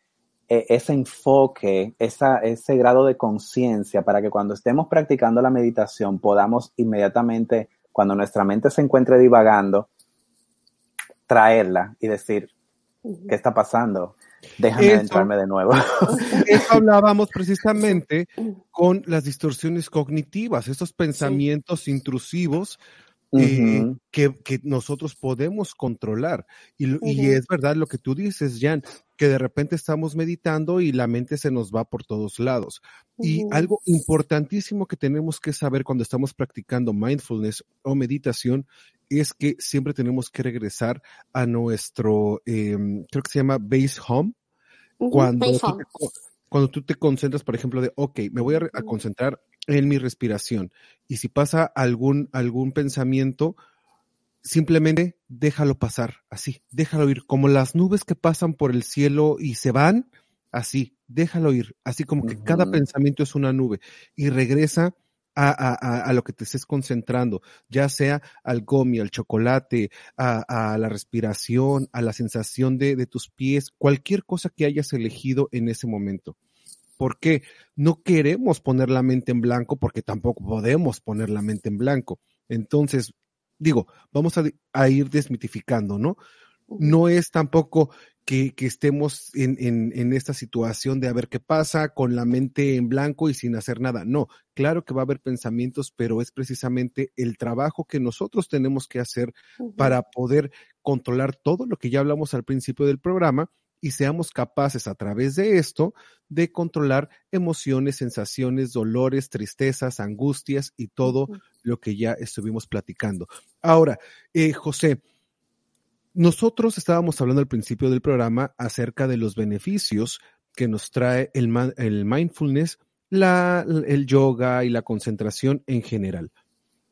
e- ese enfoque, esa, ese grado de conciencia para que cuando estemos practicando la meditación podamos inmediatamente, cuando nuestra mente se encuentre divagando, traerla y decir. ¿qué está pasando? Déjame Eso. adentrarme de nuevo. [LAUGHS] Eso hablábamos precisamente con las distorsiones cognitivas, esos pensamientos intrusivos eh, Ujú. que, que nosotros podemos controlar. Y, lo- y Ujú. es verdad lo que tú dices, Jan, que de repente estamos meditando y la mente se nos va por todos lados. Y Ujú. algo importantísimo que tenemos que saber cuando estamos practicando mindfulness o meditación es que siempre tenemos que regresar a nuestro, em, creo que se llama base home, cuando Base tú, home. te, cuando tú te concentras, por ejemplo, de, ok, me voy a, a concentrar en mi respiración. Y si pasa algún, algún pensamiento, simplemente déjalo pasar, así, déjalo ir, como las nubes que pasan por el cielo y se van, así, déjalo ir, así como que cada pensamiento es una nube y regresa a, a, a, lo que te estés concentrando, ya sea al gomi, al chocolate, a, a la respiración, a la sensación de, de, tus pies, cualquier cosa que hayas elegido en ese momento. Porque no queremos poner la mente en blanco porque tampoco podemos poner la mente en blanco. Entonces, digo, vamos a, a ir desmitificando, ¿no? No es tampoco que, que estemos en, en, en, esta situación de a ver qué pasa con la mente en blanco y sin hacer nada. No, claro que va a haber pensamientos, pero es precisamente el trabajo que nosotros tenemos que hacer uh -huh. para poder controlar todo lo que ya hablamos al principio del programa y seamos capaces a través de esto de controlar emociones, sensaciones, dolores, tristezas, angustias y todo lo que ya estuvimos platicando. Ahora, eh, José, nosotros estábamos hablando al principio del programa acerca de los beneficios que nos trae el, el mindfulness, la, el yoga y la concentración en general.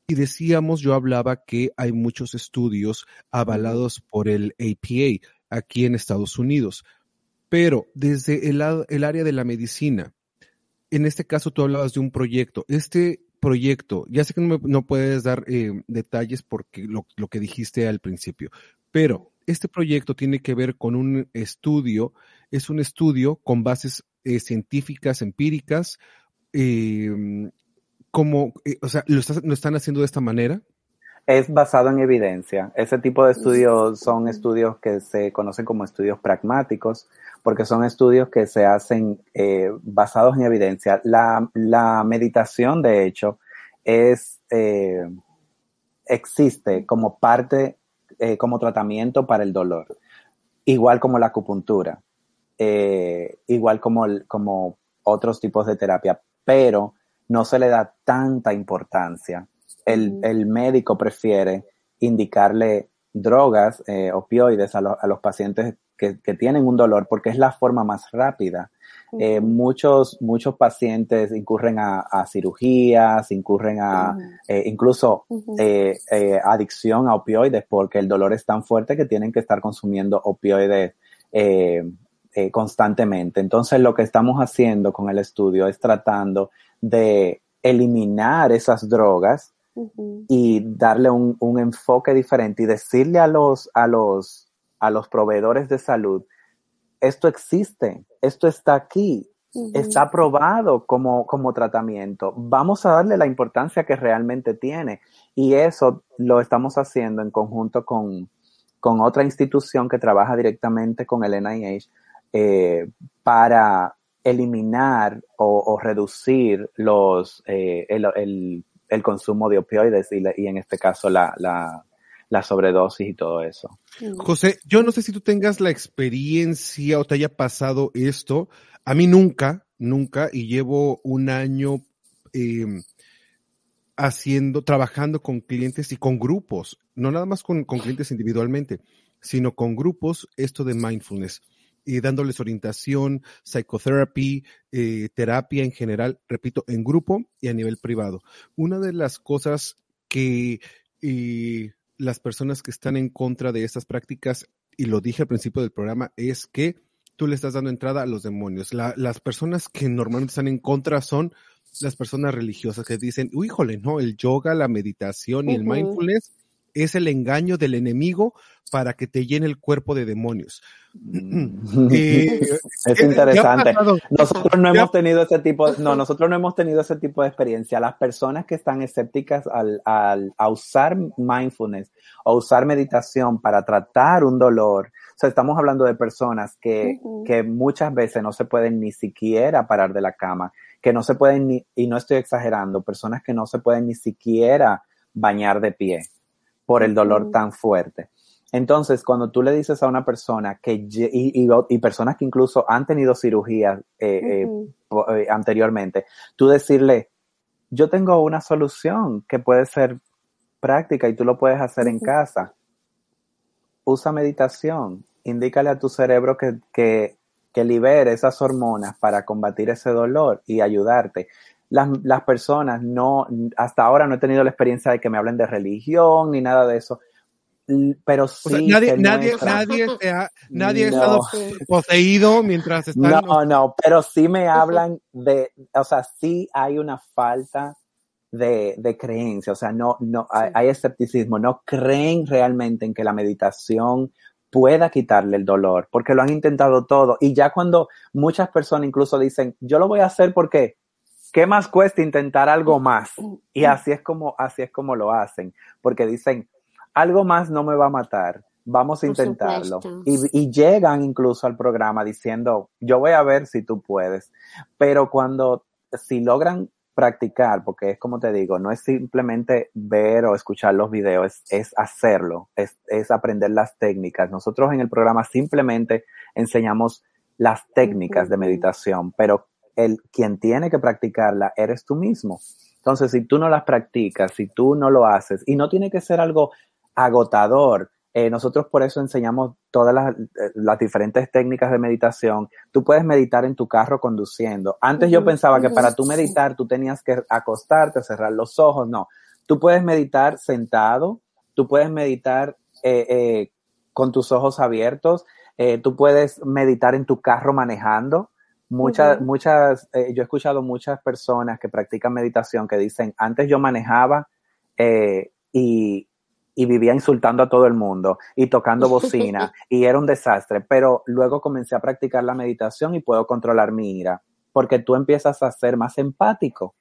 Y decíamos, yo hablaba que hay muchos estudios avalados por el APA aquí en Estados Unidos, pero desde el, el área de la medicina, en este caso tú hablabas de un proyecto. Este proyecto, ya sé que no, me, puedes dar eh, detalles porque lo, lo que dijiste al principio, pero este proyecto tiene que ver con un estudio, es un estudio con bases eh, científicas, empíricas, eh, como, o sea, ¿lo, ¿lo, están haciendo de esta manera? Es basado en evidencia. Ese tipo de estudios son estudios que se conocen como estudios pragmáticos, porque son estudios que se hacen eh, basados en evidencia. La, la, meditación, de hecho, es, eh, existe como parte eh, como tratamiento para el dolor, igual como la acupuntura, eh, igual como, el, como otros tipos de terapia, pero no se le da tanta importancia. El, el médico prefiere indicarle drogas, eh, opioides a, lo, a, los pacientes que, que, tienen un dolor porque es la forma más rápida. Uh -huh. eh, muchos, muchos pacientes incurren a, a cirugías, incurren a uh -huh. eh, incluso uh -huh. adicción a opioides porque el dolor es tan fuerte que tienen que estar consumiendo opioides eh, constantemente. Entonces lo que estamos haciendo con el estudio es tratando de eliminar esas drogas y darle un, un, enfoque diferente y decirle a los, a los, a los proveedores de salud, esto existe, esto está aquí, uh -huh. está aprobado como, como tratamiento. Vamos a darle la importancia que realmente tiene. Y eso lo estamos haciendo en conjunto con, con otra institución que trabaja directamente con el NIH eh, para eliminar o, o reducir los, eh, el, el, el, consumo de opioides y, la, y en este caso la, la, la sobredosis y todo eso. José, yo no sé si tú tengas la experiencia o te haya pasado esto. A mí nunca, nunca, y llevo un año eh, haciendo, trabajando con clientes y con grupos, no nada más con, con clientes individualmente, sino con grupos, esto de mindfulness. Y dándoles orientación, psicoterapia, eh, terapia en general, repito, en grupo y a nivel privado. Una de las cosas que eh, las personas que están en contra de estas prácticas, y lo dije al principio del programa, es que tú le estás dando entrada a los demonios. La, las personas que normalmente están en contra son las personas religiosas que dicen, híjole, no, el yoga, la meditación y uh -huh. el mindfulness es el engaño del enemigo para que te llene el cuerpo de demonios. eh, [LAUGHS] es interesante. Nosotros no hemos tenido ese tipo, no, nosotros no hemos tenido ese tipo de experiencia. Las personas que están escépticas al, al a usar mindfulness o usar meditación para tratar un dolor, o sea, estamos hablando de personas que, uh -huh. que muchas veces no se pueden ni siquiera parar de la cama, que no se pueden ni, y no estoy exagerando, personas que no se pueden ni siquiera bañar de pie por el dolor tan fuerte. Entonces, cuando tú le dices a una persona que, y, y, y personas que incluso han tenido cirugías eh, uh -huh. eh, anteriormente, tú decirle, yo tengo una solución que puede ser práctica y tú lo puedes hacer uh -huh. en casa. Usa meditación, indícale a tu cerebro que, que, que libere esas hormonas para combatir ese dolor y ayudarte las, las personas no, hasta ahora no he tenido la experiencia de que me hablen de religión ni nada de eso, pero sí. O sea, nadie, nadie, nadie, ha, nadie no. ha estado poseído mientras están. No, no, pero sí me hablan de, o sea, sí hay una falta de, de creencia, o sea, no, no, hay, hay escepticismo, no creen realmente en que la meditación pueda quitarle el dolor, porque lo han intentado todo. Y ya cuando muchas personas incluso dicen, yo lo voy a hacer porque, ¿qué más cuesta intentar algo más? Y así es como, así es como lo hacen, porque dicen, algo más no me va a matar, vamos a Por intentarlo. Y, y llegan incluso al programa diciendo, yo voy a ver si tú puedes. Pero cuando, si logran practicar, porque es como te digo, no es simplemente ver o escuchar los videos, es, es hacerlo, es, es aprender las técnicas. Nosotros en el programa simplemente enseñamos las técnicas de meditación, pero el quien tiene que practicarla eres tú mismo. Entonces, si tú no las practicas, si tú no lo haces, y no tiene que ser algo agotador, eh, nosotros por eso enseñamos todas las, eh, las diferentes técnicas de meditación. Tú puedes meditar en tu carro conduciendo. Antes yo pensaba que para tú meditar tú tenías que acostarte, cerrar los ojos. No, tú puedes meditar sentado, tú puedes meditar eh, eh, con tus ojos abiertos, tú puedes meditar en tu carro manejando. Muchas, muchas, eh, yo he escuchado muchas personas que practican meditación que dicen, antes yo manejaba eh, y, y vivía insultando a todo el mundo y tocando bocina [LAUGHS] y era un desastre, pero luego comencé a practicar la meditación y puedo controlar mi ira, porque tú empiezas a ser más empático.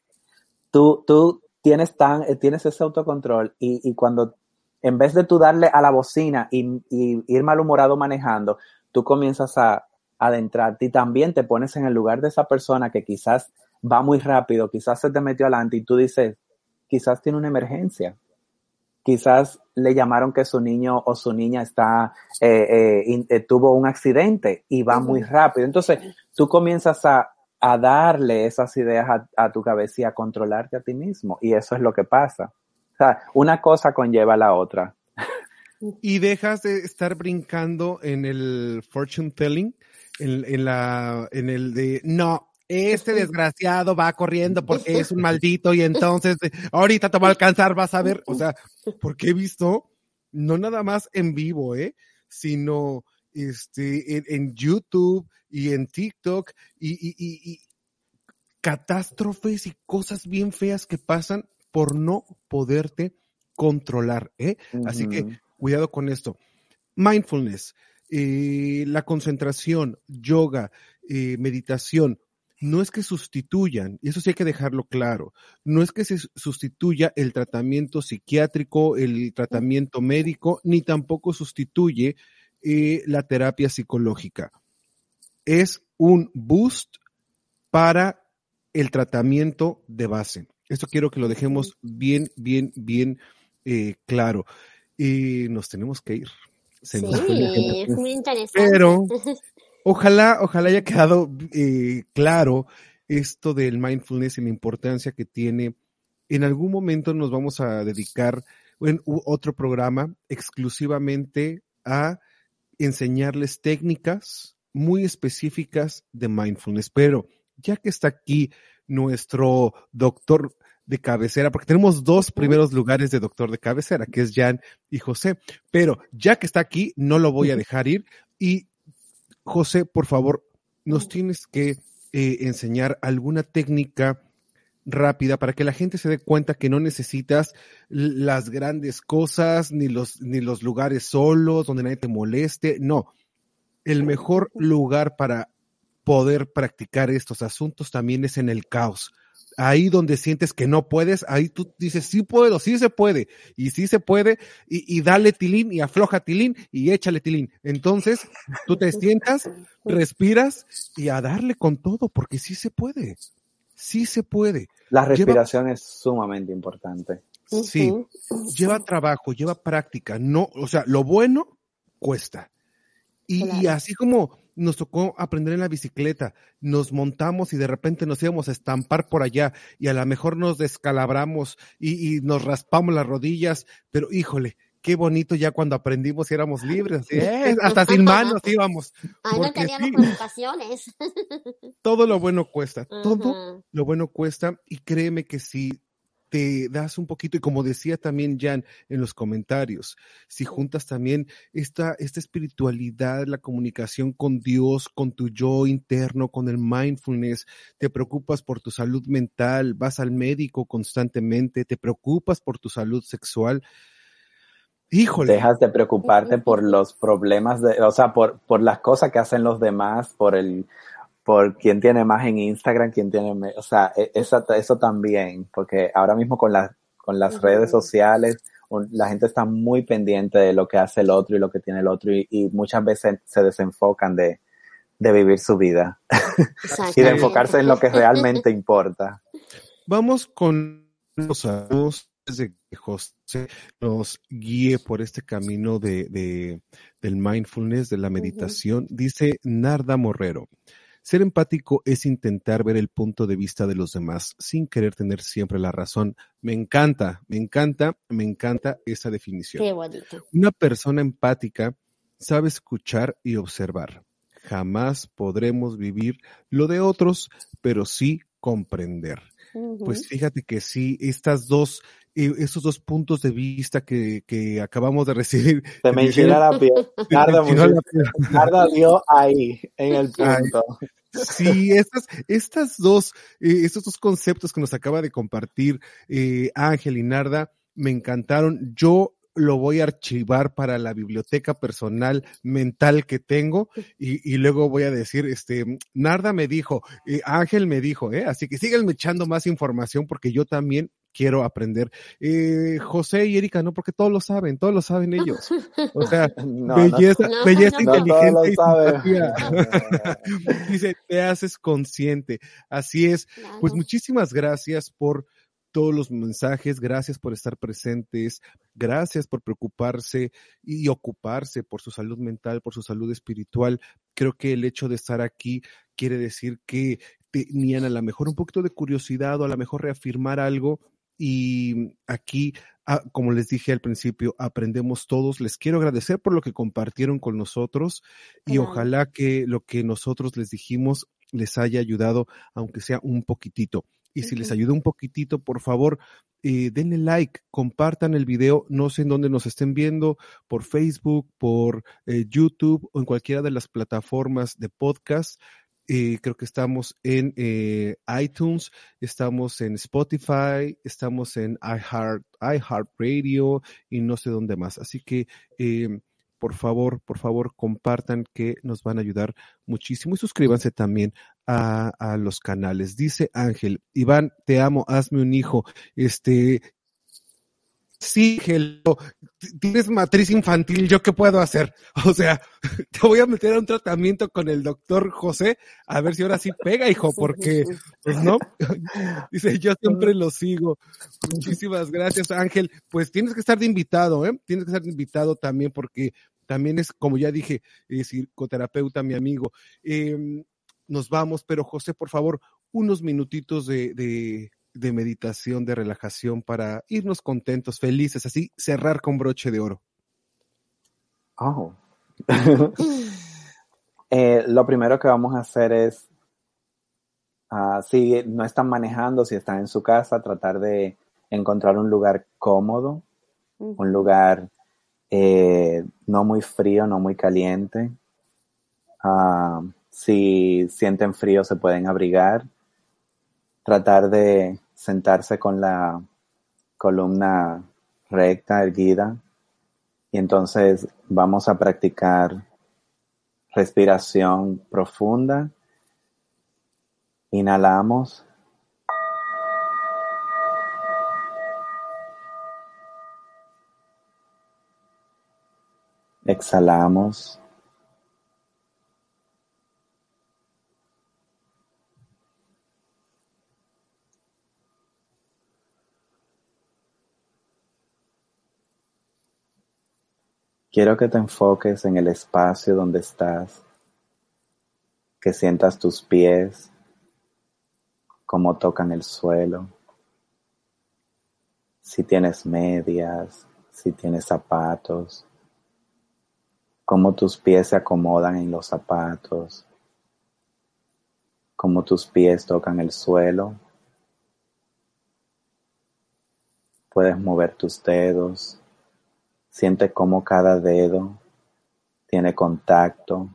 Tú, tú tienes, tan, eh, tienes ese autocontrol y, y cuando en vez de tú darle a la bocina y, y ir malhumorado manejando, tú comienzas a adentrarte y también te pones en el lugar de esa persona que quizás va muy rápido, quizás se te metió adelante y tú dices, quizás tiene una emergencia, quizás le llamaron que su niño o su niña está eh, eh, eh, tuvo un accidente y va muy rápido. Entonces tú comienzas a, a darle esas ideas a, a tu cabeza y a controlarte a ti mismo y eso es lo que pasa. O sea, una cosa conlleva a la otra. y dejas de estar brincando en el fortune telling, en, en la, en el de, no, este desgraciado va corriendo porque es un maldito y entonces eh, ahorita te va a alcanzar, vas a ver, o sea, porque he visto, no nada más en vivo, eh, sino este, en, en YouTube y en TikTok y, y, y, y catástrofes y cosas bien feas que pasan por no poderte controlar, ¿eh? Así que cuidado con esto. Mindfulness, eh, la concentración, yoga, eh, meditación, no es que sustituyan, y eso sí hay que dejarlo claro, no es que se sustituya el tratamiento psiquiátrico, el tratamiento médico, ni tampoco sustituye eh, la terapia psicológica. Es un boost para el tratamiento de base. Esto quiero que lo dejemos bien, bien, bien eh, claro. Y nos tenemos que ir. Se Sí, nos fue es muy interesante. Pero [LAUGHS] ojalá, ojalá haya quedado eh, claro esto del mindfulness y la importancia que tiene. En algún momento nos vamos a dedicar en otro programa exclusivamente a enseñarles técnicas muy específicas de mindfulness. Pero ya que está aquí nuestro doctor de cabecera, porque tenemos dos primeros lugares de doctor de cabecera, que es Jan y José, pero ya que está aquí, no lo voy a dejar ir. Y José, por favor, nos tienes que eh, enseñar alguna técnica rápida para que la gente se dé cuenta que no necesitas las grandes cosas ni los ni los lugares solos donde nadie te moleste, no. El mejor lugar para poder practicar estos asuntos también es en el caos. Ahí donde sientes que no puedes, ahí tú dices, sí puedo, sí se puede, y sí se puede, y, y dale tilín, y afloja tilín, y échale tilín. Entonces, tú te sientas, respiras, y a darle con todo, porque sí se puede, sí se puede. La Lleva- respiración es sumamente importante. Sí, lleva trabajo, lleva práctica, no, o sea, lo bueno cuesta. Y, así como nos tocó aprender en la bicicleta, nos montamos y de repente nos íbamos a estampar por allá y a lo mejor nos descalabramos y, y nos raspamos las rodillas, pero híjole, qué bonito ya cuando aprendimos y éramos libres, hasta sin manos íbamos, Ahí no teníamos sí. preocupaciones. todo lo bueno cuesta, todo lo bueno cuesta y créeme que si te das un poquito, y como decía también Jan en los comentarios, si juntas también esta, esta espiritualidad, la comunicación con Dios, con tu yo interno, con el mindfulness, te preocupas por tu salud mental, vas al médico constantemente, te preocupas por tu salud sexual, híjole. Dejas de preocuparte por los problemas, de, o sea, por, por las cosas que hacen los demás, por el, por quién tiene más en Instagram, quién tiene, o sea, e, eso, eso también, porque ahora mismo con las, con las redes sociales, la gente está muy pendiente de lo que hace el otro y lo que tiene el otro y, muchas veces se desenfocan de, de vivir su vida [LAUGHS] y de enfocarse en lo que realmente importa. Vamos con los saludos de que José nos guíe por este camino de, de, del mindfulness, de la meditación. Dice Narda Morrero. Ser empático es intentar ver el punto de vista de los demás sin querer tener siempre la razón. Me encanta, me encanta, me encanta esa definición. Qué bonito. Una persona empática sabe escuchar y observar. Jamás podremos vivir lo de otros, pero sí comprender. Pues fíjate que sí, estas dos, eh, estos dos puntos de vista que, que acabamos de recibir. Se me [LAUGHS] la piel. Narda, dio ahí, en el punto. Sí, estas, estas dos, eh, estos dos conceptos que nos acaba de compartir eh, Ángel y Narda me encantaron. Yo lo voy a archivar para la biblioteca personal mental que tengo y, y luego voy a decir, este, Narda me dijo, eh, Ángel me dijo, ¿eh? así que síganme echando más información porque yo también quiero aprender. Eh, José y Erika, no, porque todos lo saben, todos lo saben ellos. O sea, [LAUGHS] belleza, belleza inteligente [LAUGHS] Dice, te haces consciente. Así es. Pues muchísimas gracias por todos los mensajes, gracias por estar presentes, gracias por preocuparse y ocuparse por su salud mental, por su salud espiritual. Creo que el hecho de estar aquí quiere decir que tenían a lo mejor un poquito de curiosidad o a lo mejor reafirmar algo y aquí, ah, como les dije al principio, aprendemos todos. Les quiero agradecer por lo que compartieron con nosotros y ojalá que lo que nosotros les dijimos les haya ayudado, aunque sea un poquitito. Y si les ayuda un poquitito, por favor, eh, denle like, compartan el video, no sé en dónde nos estén viendo, por Facebook, por eh, YouTube o en cualquiera de las plataformas de podcast. Eh, creo que estamos en eh, iTunes, estamos en Spotify, estamos en iHeart, iHeartRadio y no sé dónde más. Así que eh, por favor, por favor, compartan que nos van a ayudar muchísimo y suscríbanse también a, a, los canales. Dice Ángel, Iván, te amo, hazme un hijo. Este, sí, Gelo, tienes matriz infantil, ¿yo qué puedo hacer? [LAUGHS] O sea, [LAUGHS] te voy a meter a un tratamiento con el doctor José, a ver si ahora sí pega, hijo, [LAUGHS] porque, pues no, dice, yo siempre lo sigo. Muchísimas gracias, Ángel. Pues tienes que estar de invitado, ¿eh? Tienes que estar de invitado también, porque también es, como ya dije, es psicoterapeuta, mi amigo. Eh, nos vamos, pero José, por favor, unos minutitos de, de de meditación, de relajación para irnos contentos, felices, así cerrar con broche de oro? Oh. [LAUGHS] eh, lo primero que vamos a hacer es, uh, si no están manejando, si están en su casa, tratar de encontrar un lugar cómodo, un lugar eh, no muy frío, no muy caliente. Uh, si sienten frío, se pueden abrigar tratar de sentarse con la columna recta, erguida, y entonces vamos a practicar respiración profunda. Inhalamos. Exhalamos. Quiero que te enfoques en el espacio donde estás, que sientas tus pies, cómo tocan el suelo, si tienes medias, si tienes zapatos, cómo tus pies se acomodan en los zapatos, cómo tus pies tocan el suelo Puedes mover tus dedos. Siente cómo cada dedo tiene contacto.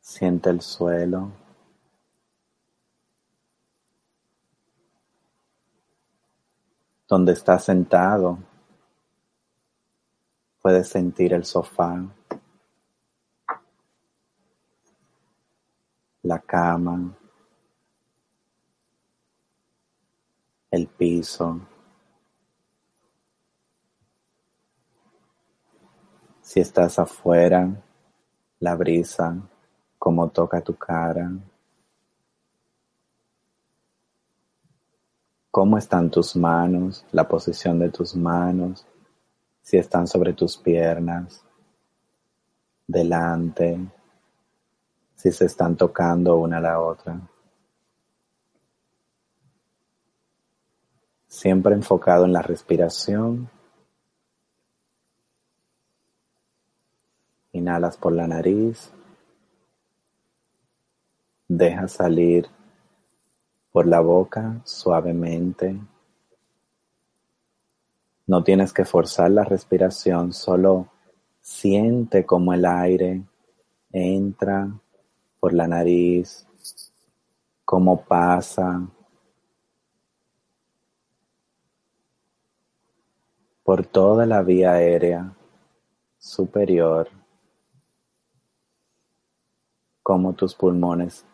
Siente el suelo. Donde estás sentado, puedes sentir el sofá, la cama, el piso. Si estás afuera, la brisa, cómo toca tu cara. ¿Cómo están tus manos? La posición de tus manos. Si están sobre tus piernas. Delante. Si se están tocando una a la otra. Siempre enfocado en la respiración. Inhalas por la nariz. Deja salir por la boca suavemente. No tienes que forzar la respiración, solo siente como el aire entra por la nariz, cómo pasa por toda la vía aérea superior, como tus pulmones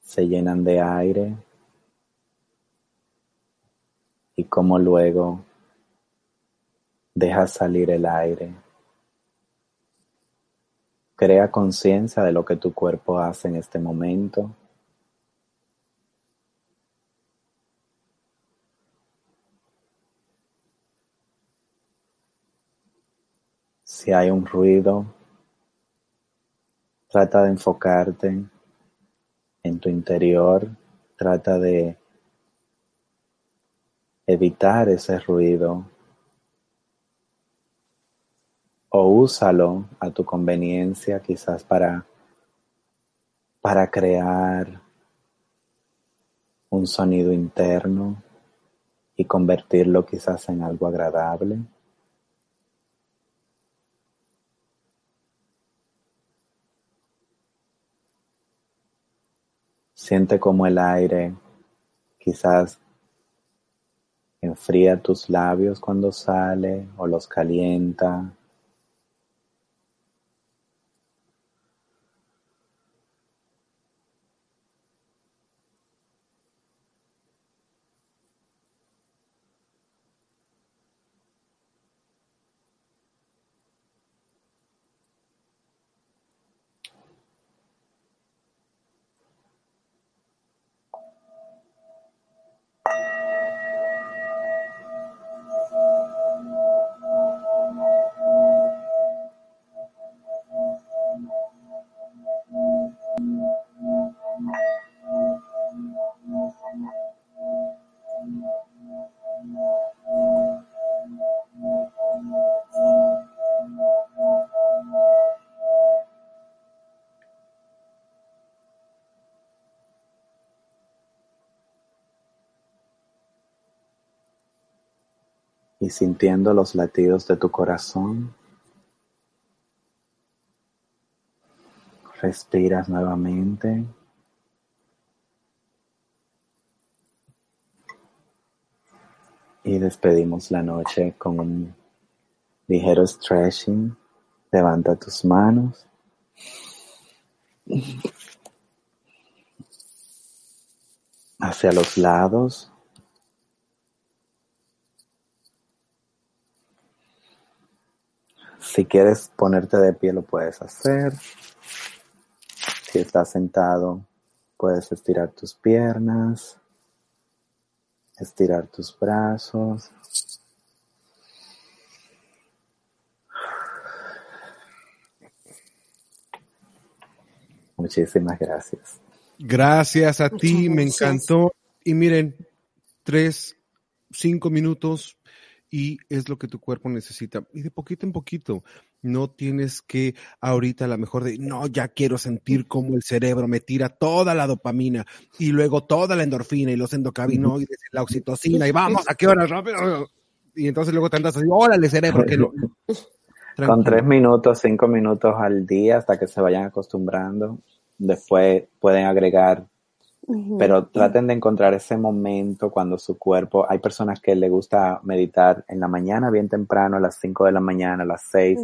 se llenan de aire y como luego dejas salir el aire. Crea conciencia de lo que tu cuerpo hace en este momento. Si hay un ruido, trata de enfocarte en tu interior, trata de evitar ese ruido o úsalo a tu conveniencia quizás para, para crear un sonido interno y convertirlo quizás en algo agradable. Siente como el aire quizás enfría tus labios cuando sale o los calienta. Sintiendo los latidos de tu corazón, respiras nuevamente. Y despedimos la noche con un ligero stretching. Levanta tus manos. Hacia los lados. Si quieres ponerte de pie lo puedes hacer. Si estás sentado, puedes estirar tus piernas, estirar tus brazos. Muchísimas gracias. Gracias a ti, me encantó. Y miren, tres, cinco minutos y es lo que tu cuerpo necesita. Y de poquito en poquito, no tienes que ahorita a lo mejor de, no, ya quiero sentir cómo el cerebro me tira toda la dopamina y luego toda la endorfina y los endocannabinoides, la oxitocina y vamos, ¿a qué hora rápido? Y entonces luego te andas así, órale cerebro, que no. Con tres minutos, cinco minutos al día hasta que se vayan acostumbrando. Después pueden agregar pero traten de encontrar ese momento cuando su cuerpo, hay personas que le gusta meditar en la mañana bien temprano, a las 5 de la mañana, a las 6.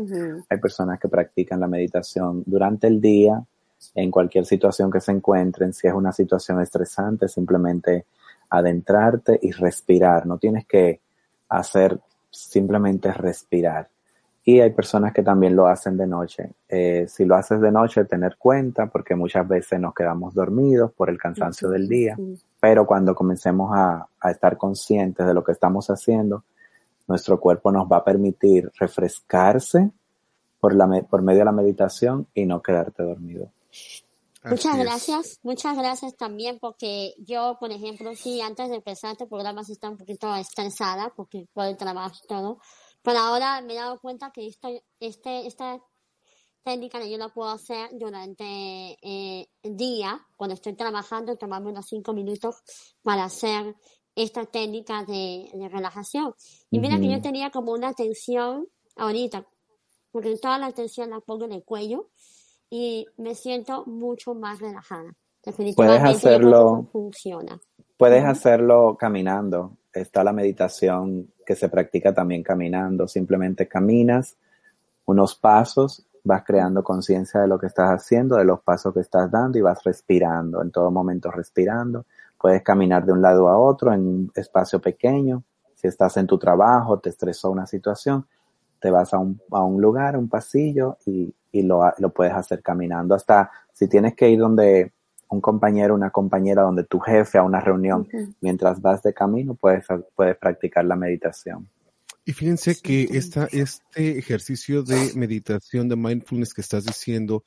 Hay personas que practican la meditación durante el día, en cualquier situación que se encuentren. Si es una situación estresante, simplemente adentrarte y respirar. No tienes que hacer simplemente respirar. Y hay personas que también lo hacen de noche. Eh, si lo haces de noche, tener cuenta, porque muchas veces nos quedamos dormidos por el cansancio del día, pero cuando comencemos a, estar conscientes de lo que estamos haciendo, nuestro cuerpo nos va a permitir refrescarse por, la, por medio de la meditación y no quedarte dormido. Muchas gracias, muchas gracias también porque yo, por ejemplo, sí, antes de empezar este programa sí estaba un poquito estresada porque por el trabajo y todo, pero ahora me he dado cuenta que esto, este, esta técnica yo la puedo hacer durante eh, el día, cuando estoy trabajando, tomarme unos cinco minutos para hacer esta técnica de, relajación. Y mira que yo tenía como una tensión ahorita, porque toda la tensión la pongo en el cuello y me siento mucho más relajada. Puedes hacerlo. Funciona. Puedes hacerlo caminando. Está la meditación que se practica también caminando. Simplemente caminas unos pasos, vas creando conciencia de lo que estás haciendo, de los pasos que estás dando y vas respirando, en todo momento respirando. Puedes caminar de un lado a otro en un espacio pequeño. Si estás en tu trabajo, te estresó una situación, te vas a un, a un lugar, un pasillo y, y lo, lo puedes hacer caminando. Hasta si tienes que ir donde un compañero, una compañera, donde tu jefe a una reunión, mientras vas de camino, puedes, puedes practicar la meditación. Y fíjense que esta, este ejercicio de meditación, de mindfulness que estás diciendo,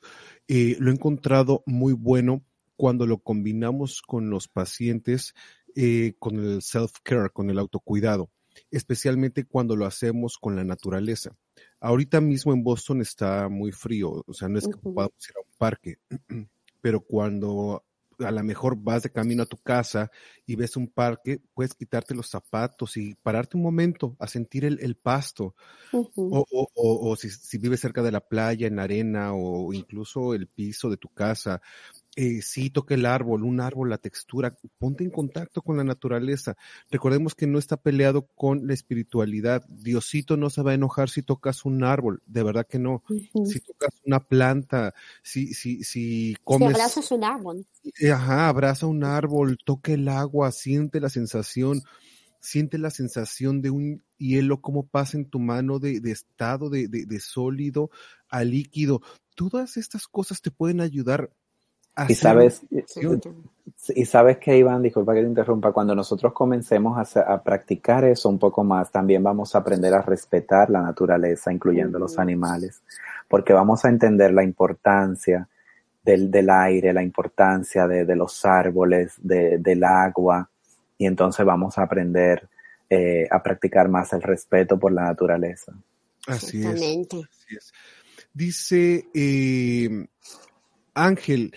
eh, lo he encontrado muy bueno cuando lo combinamos con los pacientes, eh, con el self-care, con el autocuidado, especialmente cuando lo hacemos con la naturaleza. Ahorita mismo en Boston está muy frío, o sea, no es que podamos ir a un parque, [CLEARS THROAT] pero cuando a lo mejor vas de camino a tu casa y ves un parque, puedes quitarte los zapatos y pararte un momento a sentir el, pasto. O, o, o, si, si, vives cerca de la playa, en la arena o incluso el piso de tu casa, eh, sí, toca el árbol, un árbol, la textura, ponte en contacto con la naturaleza. Recordemos que no está peleado con la espiritualidad. Diosito no se va a enojar si tocas un árbol, de verdad que no. Si tocas una planta, si, si, si comes. Si abrazas un árbol. Eh, ajá, abraza un árbol, toca el agua, siente la sensación, siente la sensación de un hielo, cómo pasa en tu mano de, de estado de, de, de sólido a líquido. Todas estas cosas te pueden ayudar y sabes, y sabes que Iván, disculpa que te interrumpa, cuando nosotros comencemos a, practicar eso un poco más, también vamos a aprender a respetar la naturaleza, incluyendo los animales, porque vamos a entender la importancia del, del aire, la importancia de, de los árboles, de, del agua, y entonces vamos a aprender eh, a practicar más el respeto por la naturaleza. Así es. Así es. Dice eh, Ángel,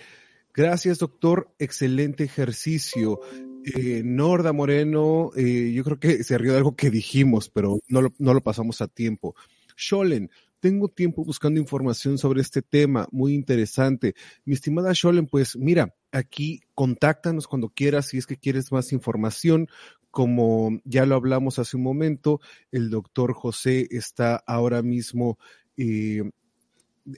Gracias, doctor. Excelente ejercicio. Eh, Norda Moreno, eh, yo creo que se rió de algo que dijimos, pero no lo, no lo pasamos a tiempo. Sholen, tengo tiempo buscando información sobre este tema, muy interesante. Mi estimada Sholen, pues mira, aquí contáctanos cuando quieras si es que quieres más información. Como ya lo hablamos hace un momento, el doctor José está ahora mismo eh,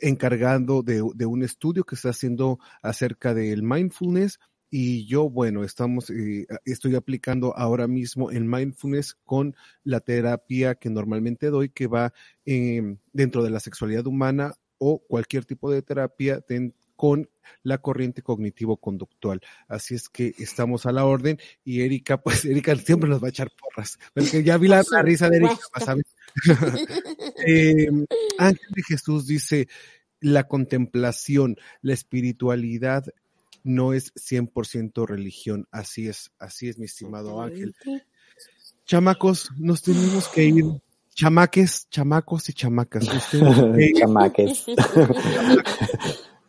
encargando de, un estudio que está haciendo acerca del mindfulness y yo, bueno, estamos, eh, estoy aplicando ahora mismo el mindfulness con la terapia que normalmente doy, que va em, dentro de la sexualidad humana o cualquier tipo de terapia con la corriente cognitivo-conductual. Así es que estamos a la orden y Erika, pues [LAUGHS] Erika siempre nos va a echar porras, porque ya vi la, risa de Erika, ¿sabes? [LAUGHS] eh, Ángel de Jesús dice, la contemplación, la espiritualidad no es 100% religión. Así es, así es, mi estimado Ángel. chamacos, nos tenemos que ir. Chamaques, chamacos y chamacas. [LAUGHS] Chamaques.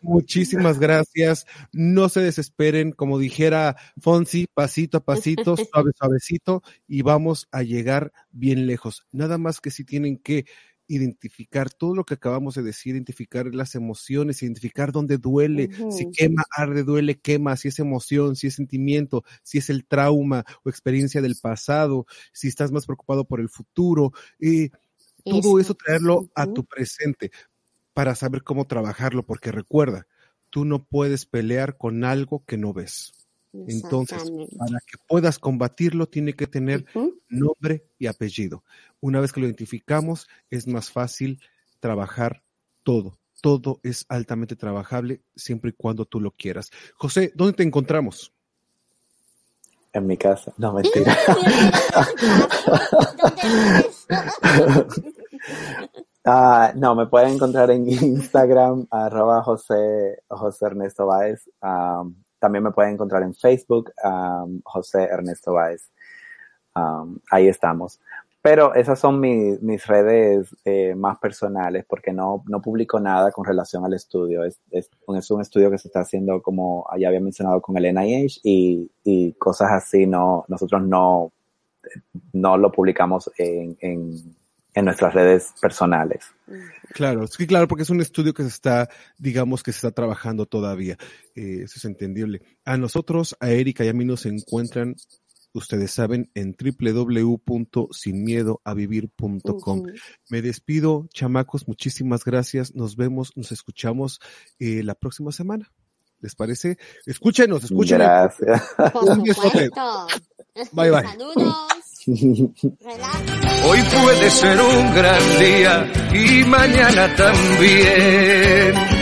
Muchísimas gracias. No se desesperen, como dijera Fonsi, pasito a pasito, suave, suavecito, y vamos a llegar bien lejos. Nada más que si tienen que identificar todo lo que acabamos de decir, identificar las emociones, identificar dónde duele, si quema, arde, duele, quema, si es emoción, si es sentimiento, si es el trauma o experiencia del pasado, si estás más preocupado por el futuro, eh, todo eso Eso. traerlo a tu presente para saber cómo trabajarlo, porque recuerda, tú no puedes pelear con algo que no ves. Entonces, para que puedas combatirlo, tiene que tener nombre y apellido. Una vez que lo identificamos, es más fácil trabajar todo. Todo es altamente trabajable siempre y cuando tú lo quieras. José, ¿dónde te encontramos? En mi casa. No, [LAUGHS] mentira. ¿Dónde [LAUGHS] Ah, no, me pueden encontrar en Instagram, arroba José, José Ernesto Báez. Am, también me pueden encontrar en Facebook, am, José Ernesto Báez. Am, ahí estamos. Pero esas son mi- mis redes eh, más personales porque no, no publico nada con relación al estudio. Es, es, un- es un estudio que se está haciendo, como ya había mencionado, con el NIH y, y cosas así. No, nosotros no, no lo publicamos en, en nuestras redes personales. Claro, sí, claro, porque es un estudio que se está, digamos que se está trabajando todavía. Eh, eso es entendible. A nosotros, a Erika y a mí nos encuentran, ustedes saben, en www.sinmiedoavivir.com. Ujú. Me despido, chamacos, muchísimas gracias. Nos vemos, nos escuchamos eh, la próxima semana. ¿Les parece? Escúchenos, escúchenos. Gracias. Por supuesto. Bye, bye. Saludos. Hoy puede ser un gran día y mañana también.